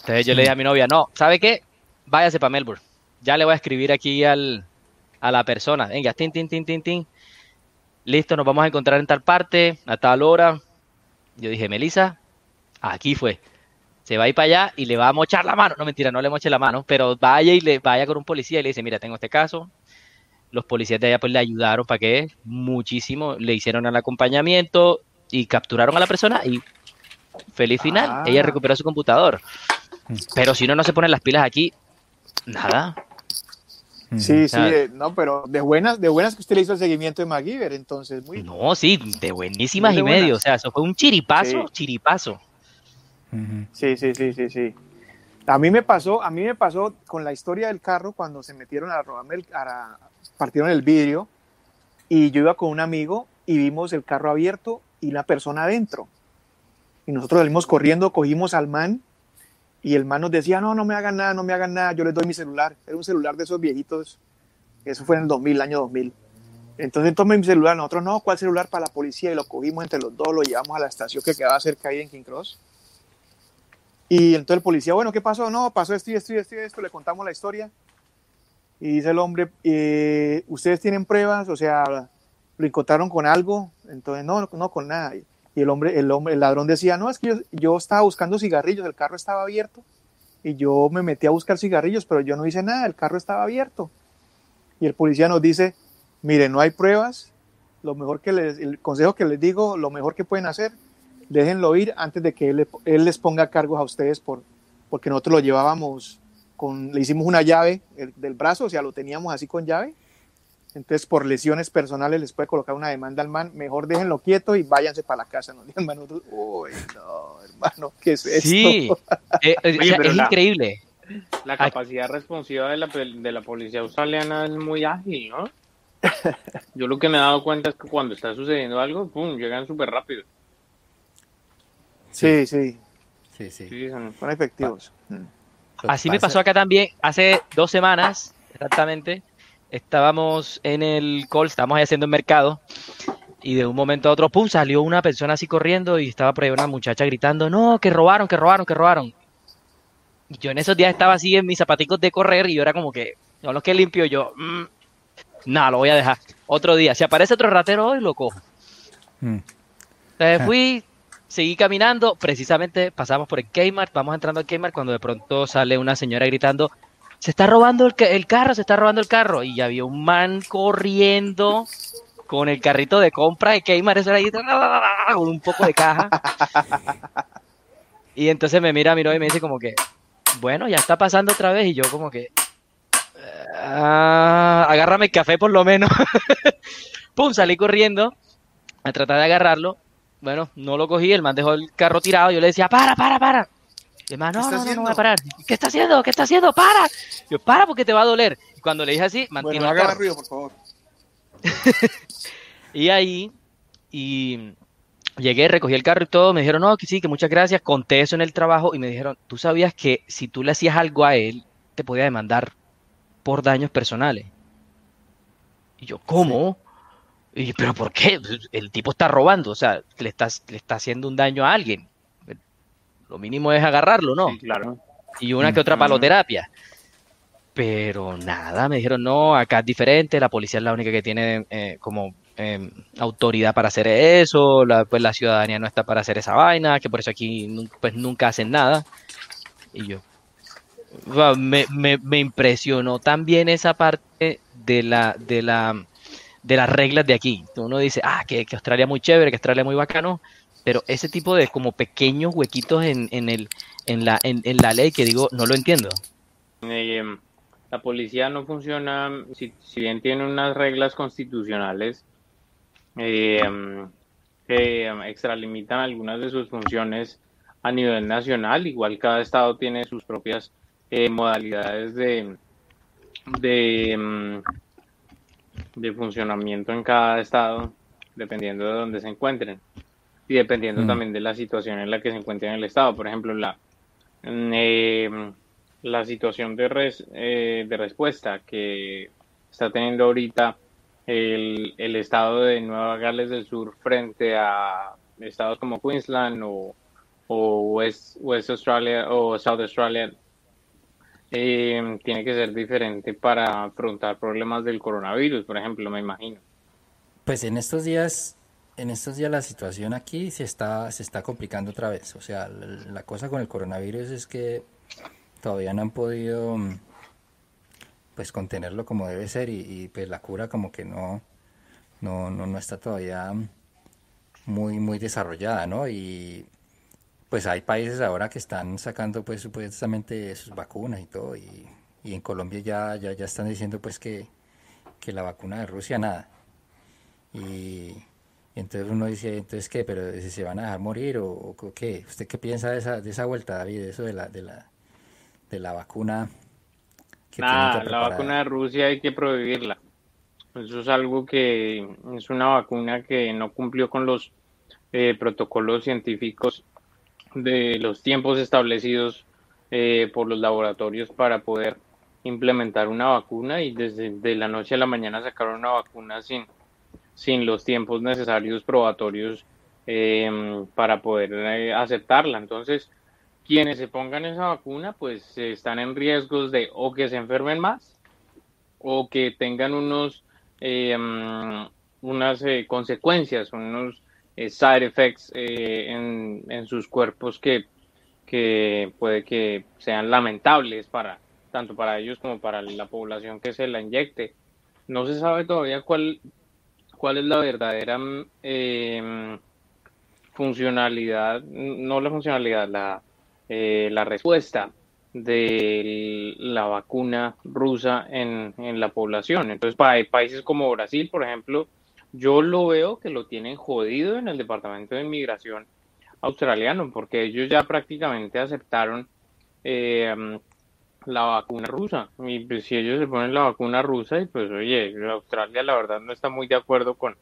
Entonces yo le dije a mi novia, no, ¿sabe qué? Váyase para Melbourne. Ya le voy a escribir aquí al, a la persona. Venga, tin, tin, tin, tin, tin. Listo, nos vamos a encontrar en tal parte, a tal hora. Yo dije, Melissa, aquí fue. Se va a ir para allá y le va a mochar la mano. No, mentira, no le moche la mano, pero vaya y le vaya con un policía y le dice, mira, tengo este caso. Los policías de allá pues le ayudaron para que muchísimo, le hicieron el acompañamiento y capturaron a la persona y feliz final. Ah. Ella recuperó su computador. Pero si uno no se pone las pilas aquí, nada. Sí, sí, eh, no, pero de buenas, de buenas que usted le hizo el seguimiento de MacGyver, entonces muy. No, sí, de buenísimas y medio. O sea, eso fue un chiripazo, chiripazo. Sí, sí, sí, sí, sí. A mí me pasó, a mí me pasó con la historia del carro cuando se metieron a robarme el, a, partieron el vidrio y yo iba con un amigo y vimos el carro abierto y la persona adentro. Y nosotros salimos corriendo, cogimos al man y el man nos decía, no, no me hagan nada, no me hagan nada, yo les doy mi celular. Era un celular de esos viejitos, eso fue en el 2000, año 2000. Entonces tomé mi celular, nosotros no, ¿cuál celular para la policía? Y lo cogimos entre los dos, lo llevamos a la estación que quedaba cerca ahí en King Cross. Y entonces el policía, bueno, ¿qué pasó? No, pasó esto y esto y esto y esto, le contamos la historia. Y dice el hombre, eh, ¿ustedes tienen pruebas? O sea, ¿lo encontraron con algo? Entonces, no, no, con nada. Y el hombre, el hombre, el ladrón decía, no, es que yo, estaba buscando cigarrillos, el carro estaba abierto y yo me metí a buscar cigarrillos, pero yo no hice nada, el carro estaba abierto. Y el policía nos dice, mire, no hay pruebas, lo mejor que les, el consejo que les digo, lo mejor que pueden hacer, déjenlo ir antes de que él, les ponga cargos a ustedes por, porque nosotros lo llevábamos con, le hicimos una llave del brazo, o sea, lo teníamos así con llave, entonces, por lesiones personales les puede colocar una demanda al man. Mejor déjenlo quieto y váyanse para la casa. ¿no? Hermano, uy, no, hermano, ¿qué es esto? Sí, eh, eh, es increíble. La capacidad responsiva de la, de la policía australiana es muy ágil, ¿no? Yo lo que me he dado cuenta es que cuando está sucediendo algo, ¡pum!, llegan súper rápido. Sí, sí. Sí, sí. son, efectivos. Así me pasó acá también hace dos semanas, exactamente estábamos en el call, estábamos ahí haciendo el mercado y de un momento a otro, pum, salió una persona así corriendo y estaba por ahí una muchacha gritando, no, que robaron, que robaron, que robaron. Y yo en esos días estaba así en mis zapaticos de correr y yo era como que, no los que limpio yo, mm, nada, lo voy a dejar. Otro día, si aparece otro ratero hoy, lo cojo. Mm. Entonces fui, seguí caminando, precisamente pasamos por el Kmart, vamos entrando al Kmart cuando de pronto sale una señora gritando, se está robando el, carro, se está robando el carro. Y ya había un man corriendo con el carrito de compra de Keymar, eso era ahí, con un poco de caja. Y entonces me mira, miró y me dice como que, bueno, ya está pasando otra vez. Y yo como que, ah, agárrame el café por lo menos. Pum, salí corriendo a tratar de agarrarlo. Bueno, no lo cogí, el man dejó el carro tirado. Yo le decía, para, para, para no, no, no, no, voy a parar. ¿Qué está haciendo? ¿Qué está haciendo? ¡Para! Yo, para porque te va a doler. Y cuando le dije así, mantiene bueno, haga ruido, por favor. y ahí, y llegué, recogí el carro y todo, me dijeron, no, que sí, que muchas gracias, conté eso en el trabajo y me dijeron, tú sabías que si tú le hacías algo a él, te podía demandar por daños personales. Y yo, ¿cómo? Y, ¿Pero por qué? El tipo está robando, o sea, le, estás, le está haciendo un daño a alguien. Lo mínimo es agarrarlo, ¿no? claro. Y una que otra paloterapia. Pero nada, me dijeron, no, acá es diferente, la policía es la única que tiene eh, como em, autoridad para hacer eso, la, pues la ciudadanía no está para hacer esa vaina, que por eso aquí pues nunca hacen nada. Y yo, me, me, me impresionó también esa parte de la, de la, de las reglas de aquí. Uno dice, ah, que, que Australia muy chévere, que Australia muy bacano, pero ese tipo de como pequeños huequitos en, en, el, en, la, en, la ley que digo, no lo entiendo. Eh, la policía no funciona, si, bien tiene unas reglas constitucionales eh, que extralimitan algunas de sus funciones a nivel nacional, igual cada estado tiene sus propias eh, modalidades de, de, de funcionamiento en cada estado, dependiendo de dónde se encuentren y dependiendo mm. también de la situación en la que se encuentre en el estado. Por ejemplo, la, eh, la situación de, res, eh, de respuesta que está teniendo ahorita el, el, estado de Nueva Gales del Sur frente a estados como Queensland o, o West, West Australia o South Australia eh, tiene que ser diferente para afrontar problemas del coronavirus, por ejemplo, me imagino. Pues en estos días en estos días la situación aquí se está, se está complicando otra vez. O sea, la, cosa con el coronavirus es que todavía no han podido pues contenerlo como debe ser y, pues la cura como que no, no, no, está todavía muy, muy desarrollada, ¿no? Y pues hay países ahora que están sacando pues supuestamente sus vacunas y todo y, en Colombia ya, ya, ya están diciendo pues que, que la vacuna de Rusia nada. Y, entonces uno dice, entonces qué, pero si se van a dejar morir o, qué. ¿Usted qué piensa de esa, de esa vuelta, David, de eso de la, de la, de la vacuna? Nada, la vacuna de Rusia hay que prohibirla. Eso es algo que es una vacuna que no cumplió con los eh, protocolos científicos de los tiempos establecidos eh, por los laboratorios para poder implementar una vacuna y desde de la noche a la mañana sacaron una vacuna sin sin los tiempos necesarios probatorios em, para poder eh, aceptarla. Entonces, quienes se pongan esa vacuna, pues están en riesgos de o que se enfermen más o que tengan unos em, unas eh, consecuencias, unos eh, side effects en, en, sus cuerpos que, que puede que sean lamentables para tanto para ellos como para la población que se la inyecte. No se sabe todavía cuál cuál es la verdadera em, funcionalidad, no la funcionalidad, la, eh, la respuesta de la vacuna rusa en, en la población. Entonces, para países como Brasil, por ejemplo, yo lo veo que lo tienen jodido en el Departamento de Inmigración australiano, porque ellos ya prácticamente aceptaron eh, la vacuna rusa. Y pues, si ellos se ponen la vacuna rusa, y pues oye, Australia la verdad no está muy de acuerdo con,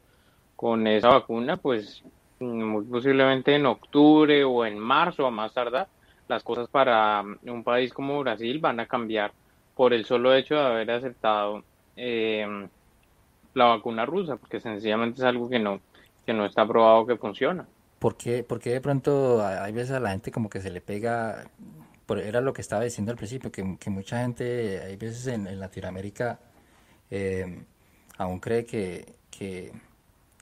con esa vacuna, pues muy posiblemente en octubre o en marzo a más tardar, las cosas para un país como Brasil van a cambiar por el solo hecho de haber aceptado eh, la vacuna rusa, porque sencillamente es algo que no, que no está probado que funciona. ¿Por qué, porque de pronto hay veces a la gente como que se le pega era lo que estaba diciendo al principio, que, mucha gente, hay veces en, Latinoamérica, eh, aún cree que, que,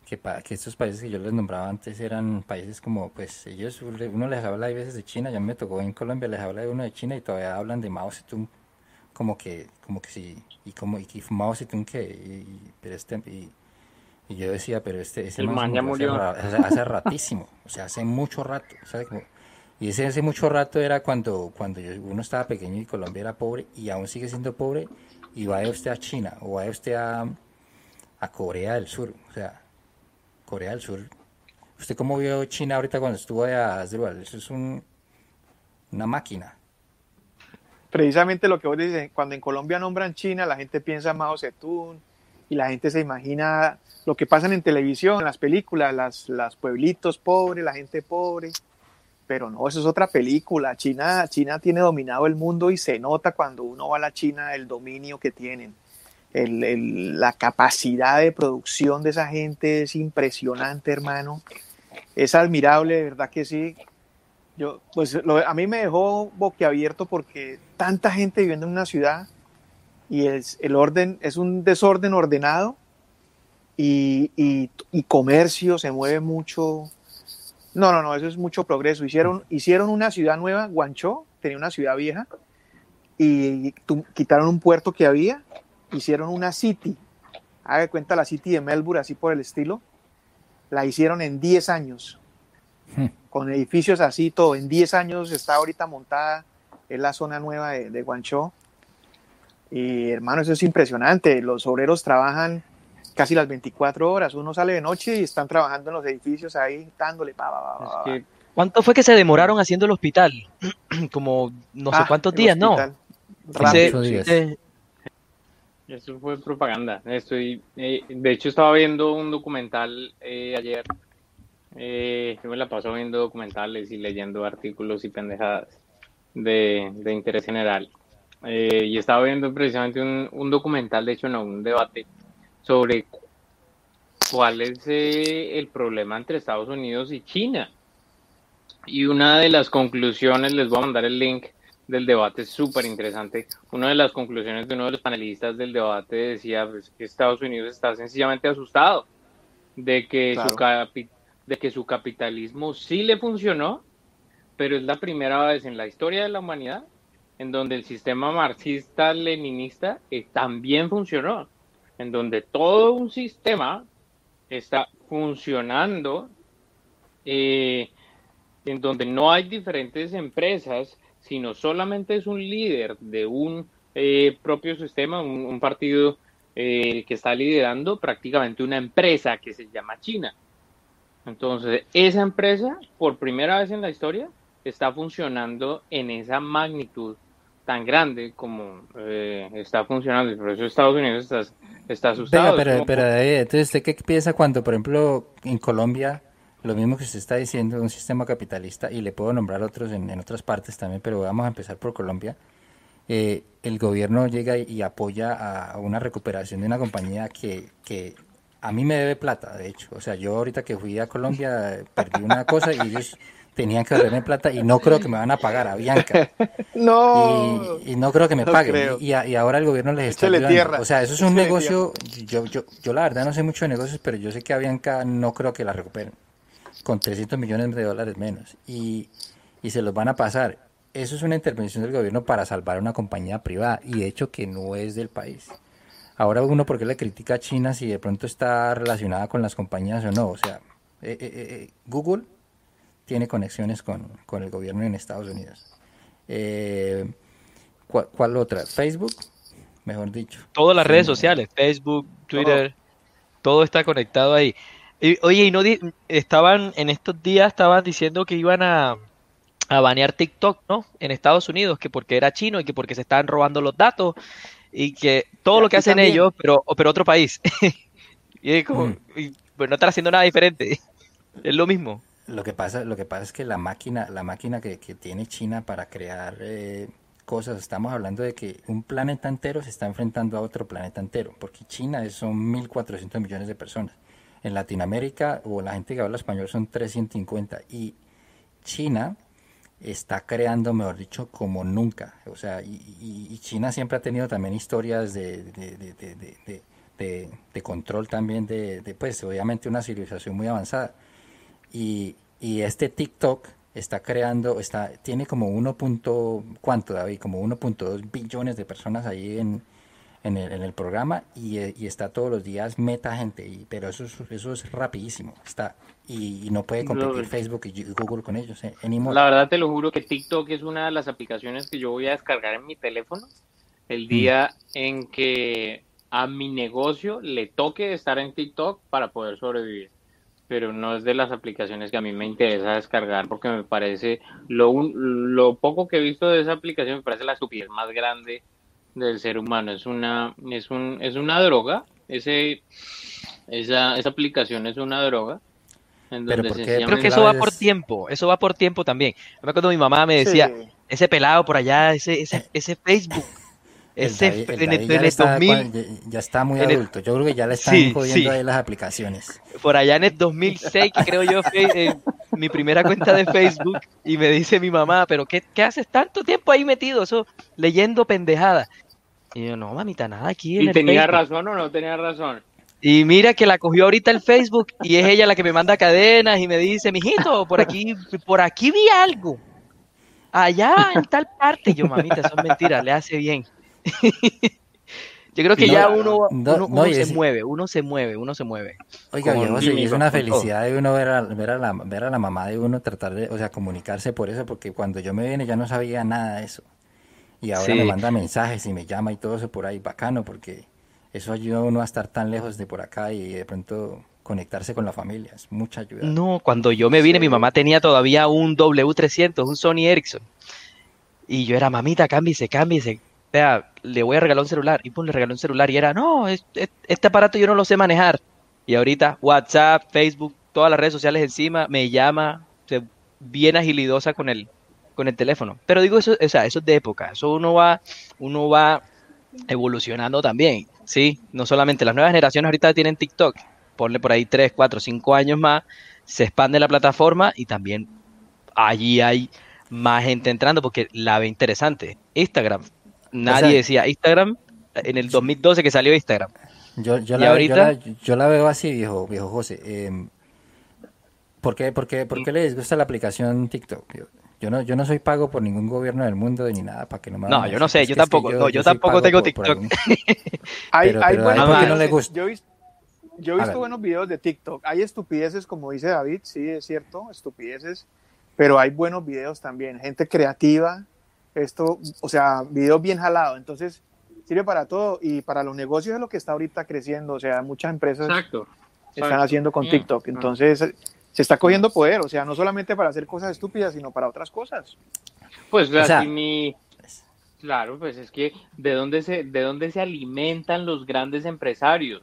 que, estos países que yo les nombraba antes eran países como, pues ellos, uno les habla a veces de China, ya me tocó en Colombia, les habla de uno de China y todavía hablan de Mao Zedong, como que, como que sí, y como, y Mao Zedong que, y, pero este, y, yo decía, pero este, ese el man ya murió. Hace, hace, ratísimo, o sea, hace mucho rato, ¿sabes? Como, y ese hace mucho rato era cuando, cuando uno estaba pequeño y Colombia era pobre y aún sigue siendo pobre y vaya usted a China o vaya usted a, a Corea del Sur. O sea, Corea del Sur. ¿Usted cómo vio China ahorita cuando estuvo allá? Eso es un, una máquina. Precisamente lo que vos dices, cuando en Colombia nombran China, la gente piensa Mao Zedong y la gente se imagina lo que pasa en televisión, en las películas, las, las pueblitos pobres, la gente pobre pero no, eso es otra película. China, China tiene dominado el mundo y se nota cuando uno va a la China el dominio que tienen. la capacidad de producción de esa gente es impresionante, hermano. Es admirable, de verdad que sí. Yo, pues a mí me dejó boquiabierto porque tanta gente viviendo en una ciudad y el orden es un desorden ordenado y, y comercio se mueve mucho, no, no, no, eso es mucho progreso. Hicieron, hicieron una ciudad nueva, Guanchó, tenía una ciudad vieja, y quitaron un puerto que había, hicieron una city. Haga cuenta la city de Melbourne, así por el estilo. La hicieron en 10 años, hmm. Con edificios así, todo. En 10 años está ahorita montada, es la zona nueva de, de Guanchó. Y hermano, eso es impresionante. Los obreros trabajan casi las 24 horas. Uno sale de noche y están trabajando en los edificios ahí, dándole. Pa, ¿Cuánto fue que se demoraron haciendo el hospital? Como no sé ah, cuántos días, ¿no? Eso fue propaganda. Estoy, eh, de hecho, estaba viendo un documental eh, ayer. Eh, yo me la paso viendo documentales y leyendo artículos y pendejadas de, interés general. y estaba viendo precisamente un, un, documental, de hecho, no, un debate sobre cuál es el problema entre Estados Unidos y China. Y una de las conclusiones, les voy a mandar el link, del debate es súper interesante. Una de las conclusiones de uno de los panelistas del debate decía pues, que Estados Unidos está sencillamente asustado de que, su de que su capitalismo sí le funcionó, pero es la primera vez en la historia de la humanidad en donde el sistema marxista-leninista eh, también funcionó, en donde todo un sistema está funcionando, eh, en donde no hay diferentes empresas sino solamente es un líder de un eh, propio sistema, un, partido eh, que está liderando prácticamente una empresa que se llama China. Entonces, esa empresa, por primera vez en la historia, está funcionando en esa magnitud tan grande como eh, está funcionando. Y por eso Estados Unidos está, está asustado. pero, pero entonces, ¿usted qué piensa cuando, por ejemplo, en Colombia lo mismo que usted está diciendo, un sistema capitalista, y le puedo nombrar otros en, otras partes también, pero vamos a empezar por Colombia. Eh, el gobierno llega y, apoya a, una recuperación de una compañía que, que, a mí me debe plata, de hecho. O sea, yo ahorita que fui a Colombia perdí una cosa y ellos tenían que darme plata y no creo que me van a pagar a Bianca. no. Y, no creo que me paguen. Y, ahora el gobierno les está ayudando. O sea, eso es un negocio. Yo, yo, yo la verdad no sé mucho de negocios, pero yo sé que a Bianca no creo que la recuperen con 300 millones de dólares menos y, y se los van a pasar. Eso es una intervención del gobierno para salvar una compañía privada y de hecho que no es del país. Ahora uno, ¿por qué le critica a China si de pronto está relacionada con las compañías o no? O sea, eh, eh, eh, Google tiene conexiones con, con, el gobierno en Estados Unidos. ¿cuál, otra? Facebook, mejor dicho. Todas las redes sociales, Facebook, Twitter, todo está conectado ahí oye, y no estaban en estos días estaban diciendo que iban a, a banear TikTok, ¿no? En Estados Unidos, que porque era chino y que porque se estaban robando los datos y que todo lo que hacen ellos, pero, pero otro país. y como, mm. pues no están haciendo nada diferente. Es lo mismo. Lo que pasa, lo que pasa es que la máquina, la máquina que, que tiene China para crear eh, cosas, estamos hablando de que un planeta entero se está enfrentando a otro planeta entero, porque China son 1.400 millones de personas en Latinoamérica o la gente que habla español son 350 y China está creando, mejor dicho, como nunca. O sea, y, China siempre ha tenido también historias de, de, control también de, pues obviamente una civilización muy avanzada. Y, y este TikTok está creando, está, tiene como 1. ¿cuánto David? Como 1.2 billones de personas ahí en, en el, en el programa y, eh, y, está todos los días meta gente, y, pero eso, eso es rapidísimo, está y, no puede competir Facebook y Google con ellos. Eh, la verdad te lo juro que TikTok es una de las aplicaciones que yo voy a descargar en mi teléfono el día mm. en que a mi negocio le toque estar en TikTok para poder sobrevivir. Pero no es de las aplicaciones que a mí me interesa descargar porque me parece lo, lo poco que he visto de esa aplicación me parece la estupidez más grande del ser humano. Es una, es un, es una droga. Ese, esa, esa aplicación es una droga. Pero Creo que eso va por tiempo, eso va por tiempo también. Me acuerdo mi mamá me decía, ese pelado por allá, ese, ese, ese Facebook, ese en, el, ya, está, 2000, ya, está muy adulto. Yo creo que ya le están jodiendo ahí las aplicaciones. Por allá en el 2006, que creo yo, fue mi primera cuenta de Facebook, y me dice mi mamá, pero qué, ¿qué haces tanto tiempo ahí metido? Eso leyendo pendejadas. Y yo, no, mamita, nada aquí. ¿Y tenía razón o no tenía razón? Y mira que la cogió ahorita el Facebook y es ella la que me manda cadenas y me dice, mijito, por aquí, por aquí vi algo. Allá en tal parte. yo, mamita, son mentiras, le hace bien. yo creo que ya uno, uno, se mueve, uno se mueve, uno se mueve. Oiga, es una felicidad de uno ver a, ver, a la, ver a la mamá de uno tratar de, o sea, comunicarse por eso, porque cuando yo me vine ya no sabía nada de eso. Y ahora me manda mensajes y me llama y todo eso por ahí, bacano, porque eso ayuda a uno a estar tan lejos de por acá y de pronto conectarse con la familia, es mucha ayuda. No, cuando yo me vine, mi mamá tenía todavía un W300, un Sony Ericsson. Y yo era, mamita, cámbiese, cámbiese. Vea, le voy a regalar un celular. Y pues le regaló un celular y era, no, este aparato yo no lo sé manejar. Y ahorita WhatsApp, Facebook, todas las redes sociales encima, me llama, se, bien agilidosa con el, con el teléfono. Pero digo, eso, o sea, eso es de época, eso uno va, uno va evolucionando también, ¿sí? No solamente las nuevas generaciones ahorita tienen TikTok, ponle por ahí 3, 4, 5 años más, se expande la plataforma y también allí hay más gente entrando porque la ve interesante. Instagram, nadie decía Instagram en el 2012 que salió Instagram. Yo, yo, la, ahorita, yo, la, veo así, viejo, viejo José. Eh, ¿por, qué, por, qué, ¿Por qué les gusta la aplicación TikTok? Yo no, yo no soy pago por ningún gobierno del mundo ni nada para que no me No, yo no sé, yo tampoco, no, yo, tampoco tengo TikTok. hay, hay no le gusta. Yo, yo he visto buenos videos de TikTok. Hay estupideces, como dice David, sí, es cierto, estupideces, pero hay buenos videos también, gente creativa, esto, o sea, videos bien jalados. Entonces, sirve para todo y para los negocios es lo que está ahorita creciendo. O sea, muchas empresas están haciendo con TikTok. Entonces, se está cogiendo poder, o sea, no solamente para hacer cosas estúpidas, sino para otras cosas. Pues, o sea, claro, pues es que de dónde se, de dónde se alimentan los grandes empresarios,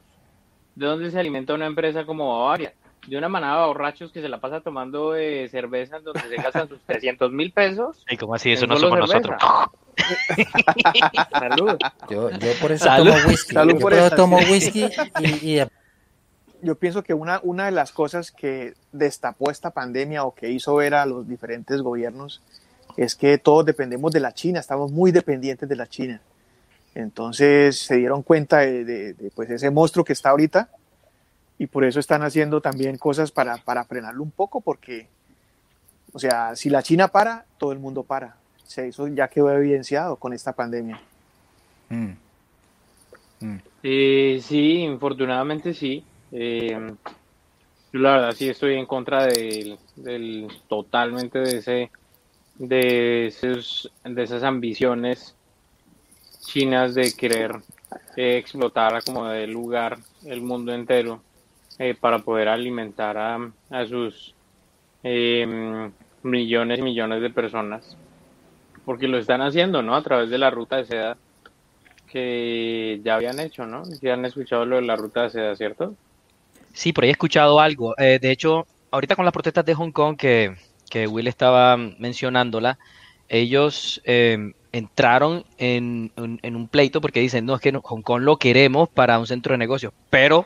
de dónde se alimenta una empresa como Bavaria, de una manada de borrachos que se la pasa tomando eh, cerveza en donde se gastan sus 300 mil pesos. ¿Y cómo así? Eso no somos nosotros. Salud. Yo, yo por eso tomo whisky. yo por eso tomo whisky y, Yo pienso que una, una de las cosas que destapó esta pandemia o que hizo ver a los diferentes gobiernos es que todos dependemos de la China, estamos muy dependientes de la China. Entonces se dieron cuenta de, de pues ese monstruo que está ahorita y por eso están haciendo también cosas para, para frenarlo un poco, porque, o sea, si la China para, todo el mundo para. O eso ya quedó evidenciado con esta pandemia. Mm. Mm. Eh, sí, infortunadamente sí. Eh, yo la verdad sí estoy en contra del, del totalmente de ese de esos, de esas ambiciones chinas de querer eh, explotar como de lugar el mundo entero eh, para poder alimentar a, a sus em, millones y millones de personas. Porque lo están haciendo, ¿no? A través de la ruta de seda que ya habían hecho, ¿no? Ya han escuchado lo de la ruta de seda, ¿cierto? Sí, por ahí he escuchado algo. Eh, de hecho, ahorita con las protestas de Hong Kong que, que Will estaba mencionándola, ellos em, entraron en, en, un pleito porque dicen, no, es que Hong Kong lo queremos para un centro de negocios, pero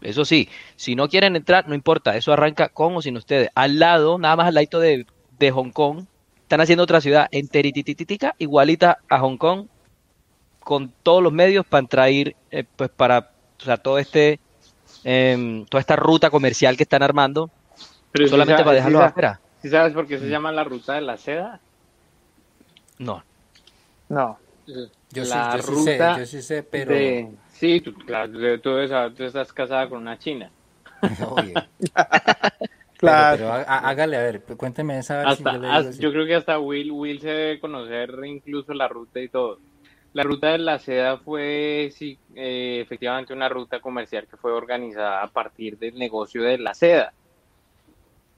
eso sí, si no quieren entrar, no importa, eso arranca con o sin ustedes. Al lado, nada más al lado de, Hong Kong, están haciendo otra ciudad enteritititica, igualita a Hong Kong, con todos los medios para traer, eh, pues para, o sea, todo este, em, toda esta ruta comercial que están armando, solamente para dejarlo afuera. sabes por qué se llama la ruta de la seda? No. No. Yo, la sí, ruta sé, yo sí sé, pero... Sí, tú, claro, tú, estás casada con una china. claro. Pero, hágale, a ver, cuénteme esa. yo, yo, creo que hasta Will, Will se debe conocer incluso la ruta y todo. La ruta de la seda fue sí, eh, efectivamente una ruta comercial que fue organizada a partir del negocio de la seda.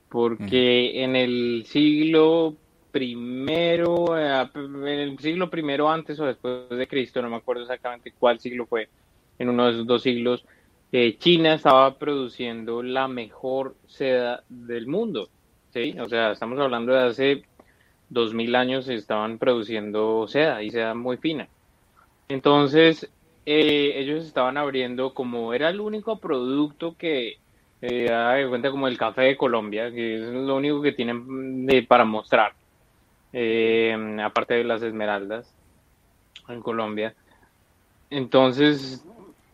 Porque en el siglo primero, eh, en el siglo primero antes o después de Cristo, no me acuerdo exactamente cuál siglo fue, en uno de esos dos siglos, eh, China estaba produciendo la mejor seda del mundo. ¿sí? O sea, estamos hablando de hace dos mil años estaban produciendo seda y seda muy fina. Entonces, eh, ellos estaban abriendo, como era el único producto que, eh, de cuenta como el café de Colombia, que es lo único que tienen para mostrar, eh, aparte de las esmeraldas en Colombia. Entonces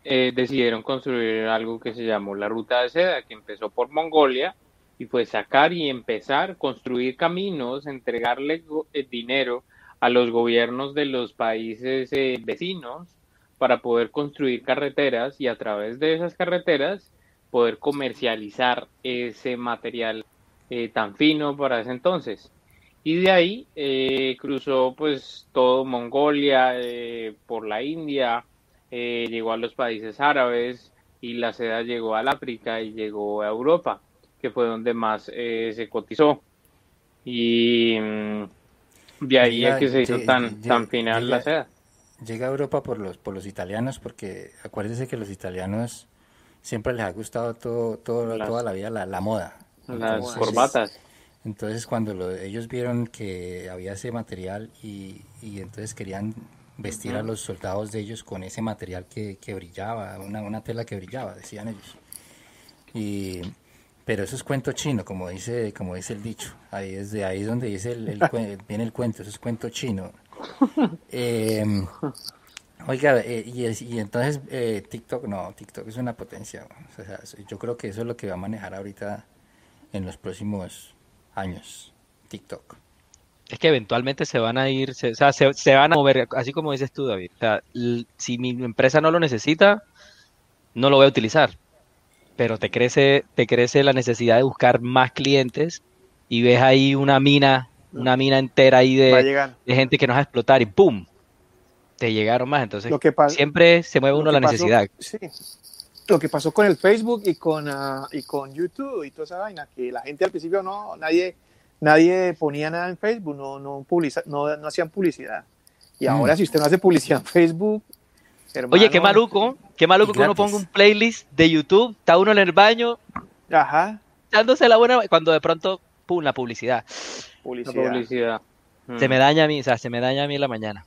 eh, decidieron construir algo que se llamó la Ruta de Seda, que empezó por Mongolia y fue sacar y empezar, construir caminos, entregarle eh, dinero a los gobiernos de los países eh, vecinos para poder construir carreteras y a través de esas carreteras poder comercializar ese material tan fino para ese entonces. Y de ahí cruzó pues todo Mongolia, por la India, eh, llegó a los países árabes y la seda llegó al África y llegó a Europa, que fue donde más eh, se cotizó. Y mm, de ahí es que se hizo tan, tan final la seda. llega a Europa por los, por los italianos, porque acuérdense que los italianos siempre les ha gustado todo, todo toda la vida la, moda. Las corbatas. Entonces cuando ellos vieron que había ese material y, y entonces querían vestir a los soldados de ellos con ese material que, que brillaba, una, una, tela que brillaba, decían ellos. Y, pero eso es cuento chino, como dice, como dice el dicho. Ahí es de ahí donde dice el, viene el cuento, eso es cuento chino. Em, oiga, eh, y, y, entonces eh, TikTok, no, TikTok es una potencia. yo creo que eso es lo que va a manejar ahorita en los próximos años, TikTok. Es que eventualmente se van a ir, se, o sea, se, van a mover, así como dices tú, David. O sea, si mi empresa no lo necesita, no lo voy a utilizar. Pero te crece, te crece la necesidad de buscar más clientes y ves ahí una mina, una mina entera ahí de, de gente que nos va a explotar y ¡pum! Te llegaron más. Entonces, siempre se mueve uno la necesidad. Sí. Lo que pasó con el Facebook y con, uh, y con YouTube y toda esa vaina, que la gente al principio no, nadie nadie ponía nada en Facebook, no, no, no, no hacían publicidad. Y mm. ahora si usted no hace publicidad en Facebook... Oye, qué maluco, qué maluco que uno ponga un playlist de YouTube, está uno en el baño, Ajá. dándose la buena, cuando de pronto, pum, la publicidad. Publicidad. Se me daña a mí, o sea, se me daña a mí la mañana.